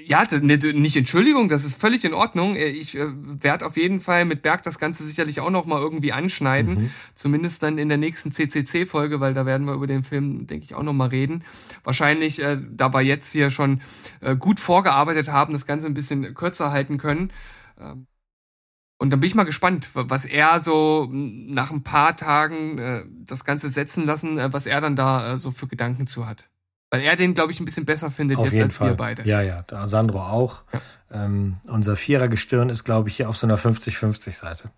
ja, ne, nicht Entschuldigung, das ist völlig in Ordnung. Äh, ich äh, werde auf jeden Fall mit Berg das Ganze sicherlich auch noch mal irgendwie anschneiden, mhm. zumindest dann in der nächsten CCC-Folge, weil da werden wir über den Film, denke ich, auch noch mal reden. Wahrscheinlich, äh, da wir jetzt hier schon äh, gut vorgearbeitet haben, das Ganze ein bisschen kürzer halten können. Ähm, und dann bin ich mal gespannt, was er so nach ein paar Tagen äh, das Ganze setzen lassen, äh, was er dann da äh, so für Gedanken zu hat. Weil er den, glaube ich, ein bisschen besser findet auf jetzt als Fall. wir beide. Ja, ja, da Sandro auch. Ja. Ähm, unser Vierergestirn ist, glaube ich, hier auf so einer 50-50-Seite.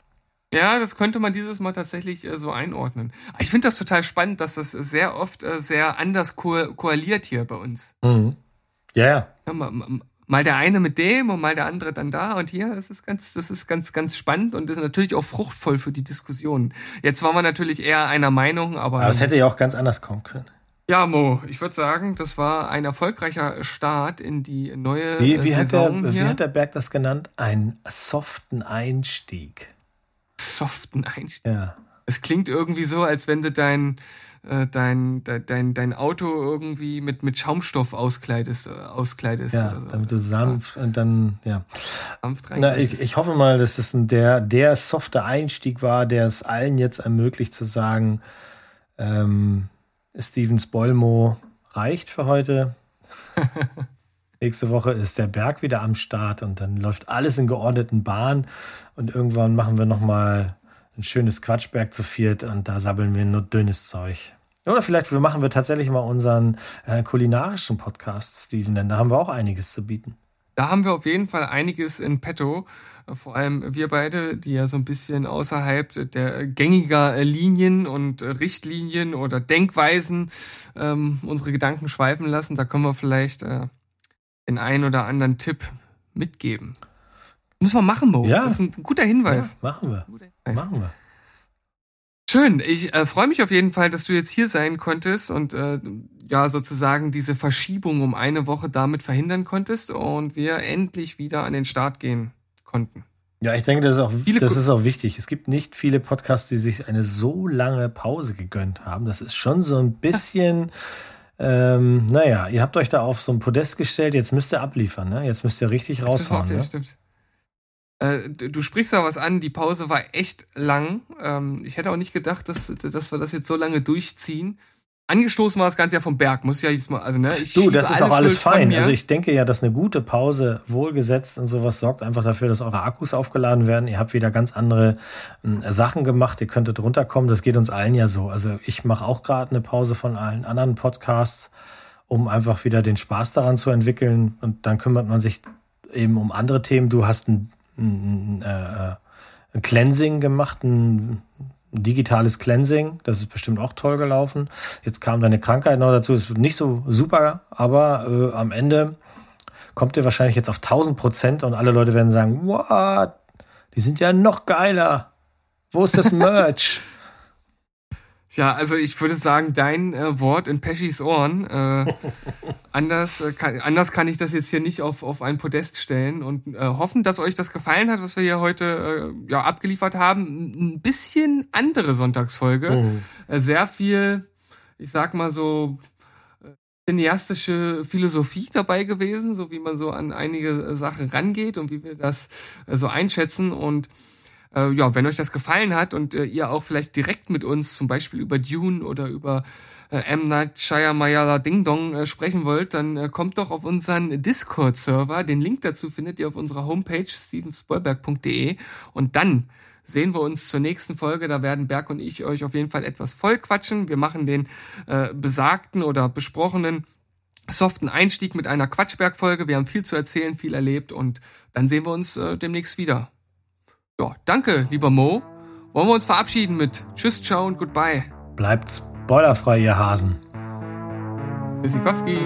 Ja, das könnte man dieses Mal tatsächlich äh, so einordnen. Ich finde das total spannend, dass das sehr oft äh, sehr anders ko koaliert hier bei uns. Mhm. Ja, ja. ja mal, mal, der eine mit dem und mal der andere dann da und hier. Das ist ganz, das ist ganz, ganz spannend und ist natürlich auch fruchtvoll für die Diskussion. Jetzt waren wir natürlich eher einer Meinung, aber. Aber es hätte ja auch ganz anders kommen können. Ja, Mo, ich würde sagen, das war ein erfolgreicher Start in die neue wie, wie Saison. Hat der, wie hat der Berg das genannt? Ein soften Einstieg. Soften Einstieg? Ja. Es klingt irgendwie so, als wenn du dein, äh, dein, dein, dein Auto irgendwie mit, mit Schaumstoff auskleidest. Äh, auskleidest ja, so. damit du sanft ja. und dann, ja. Sanft Na, ich, ich hoffe mal, dass das ein, der, der softe Einstieg war, der es allen jetzt ermöglicht zu sagen, ähm, Steven Spoilmo reicht für heute. Nächste Woche ist der Berg wieder am Start und dann läuft alles in geordneten Bahnen und irgendwann machen wir nochmal ein schönes Quatschberg zu viert und da sabbeln wir nur dünnes Zeug. Oder vielleicht machen wir tatsächlich mal unseren äh, kulinarischen Podcast, Steven, denn da haben wir auch einiges zu bieten. Da haben wir auf jeden Fall einiges in petto. Vor allem wir beide, die ja so ein bisschen außerhalb der gängiger Linien und Richtlinien oder Denkweisen ähm, unsere Gedanken schweifen lassen. Da können wir vielleicht äh, den einen oder anderen Tipp mitgeben. Muss man machen, Mo. Ja. Das ist ein guter Hinweis. Ja, machen wir. Machen wir. Schön. Ich äh, freue mich auf jeden Fall, dass du jetzt hier sein konntest und äh, ja sozusagen diese Verschiebung um eine Woche damit verhindern konntest und wir endlich wieder an den Start gehen konnten. Ja, ich denke, das ist auch, viele das ist auch wichtig. Es gibt nicht viele Podcasts, die sich eine so lange Pause gegönnt haben. Das ist schon so ein bisschen, ähm, naja, ihr habt euch da auf so ein Podest gestellt, jetzt müsst ihr abliefern, ne? Jetzt müsst ihr richtig raushauen. Das ne? stimmt. Äh, du sprichst da was an, die Pause war echt lang. Ähm, ich hätte auch nicht gedacht, dass, dass wir das jetzt so lange durchziehen. Angestoßen war das Ganze ja vom Berg, muss ja jetzt mal, also ne, ich Du, das ist auch alles Schuld fein. Also ich denke ja, dass eine gute Pause wohlgesetzt und sowas sorgt einfach dafür, dass eure Akkus aufgeladen werden. Ihr habt wieder ganz andere äh, Sachen gemacht, ihr könntet runterkommen. Das geht uns allen ja so. Also ich mache auch gerade eine Pause von allen anderen Podcasts, um einfach wieder den Spaß daran zu entwickeln. Und dann kümmert man sich eben um andere Themen. Du hast ein, ein, äh, ein Cleansing gemacht, ein digitales Cleansing, das ist bestimmt auch toll gelaufen. Jetzt kam deine Krankheit noch dazu, ist nicht so super, aber äh, am Ende kommt ihr wahrscheinlich jetzt auf 1000 Prozent und alle Leute werden sagen, what? Die sind ja noch geiler. Wo ist das Merch? Ja, also ich würde sagen, dein äh, Wort in Peschis Ohren. Äh, anders, äh, kann, anders kann ich das jetzt hier nicht auf, auf ein Podest stellen und äh, hoffen, dass euch das gefallen hat, was wir hier heute äh, ja, abgeliefert haben. Ein bisschen andere Sonntagsfolge. Äh, sehr viel, ich sag mal so, äh, cineastische Philosophie dabei gewesen, so wie man so an einige äh, Sachen rangeht und wie wir das so einschätzen und äh, ja, wenn euch das gefallen hat und äh, ihr auch vielleicht direkt mit uns zum Beispiel über Dune oder über äh, M. Night Shyamalan Ding Dong äh, sprechen wollt, dann äh, kommt doch auf unseren Discord-Server. Den Link dazu findet ihr auf unserer Homepage stevenspoilberg.de und dann sehen wir uns zur nächsten Folge. Da werden Berg und ich euch auf jeden Fall etwas voll quatschen. Wir machen den äh, besagten oder besprochenen soften Einstieg mit einer Quatschberg-Folge. Wir haben viel zu erzählen, viel erlebt und dann sehen wir uns äh, demnächst wieder. Ja, danke, lieber Mo. Wollen wir uns verabschieden mit Tschüss, ciao und goodbye. Bleibt spoilerfrei, ihr Hasen. Tschüssikowski.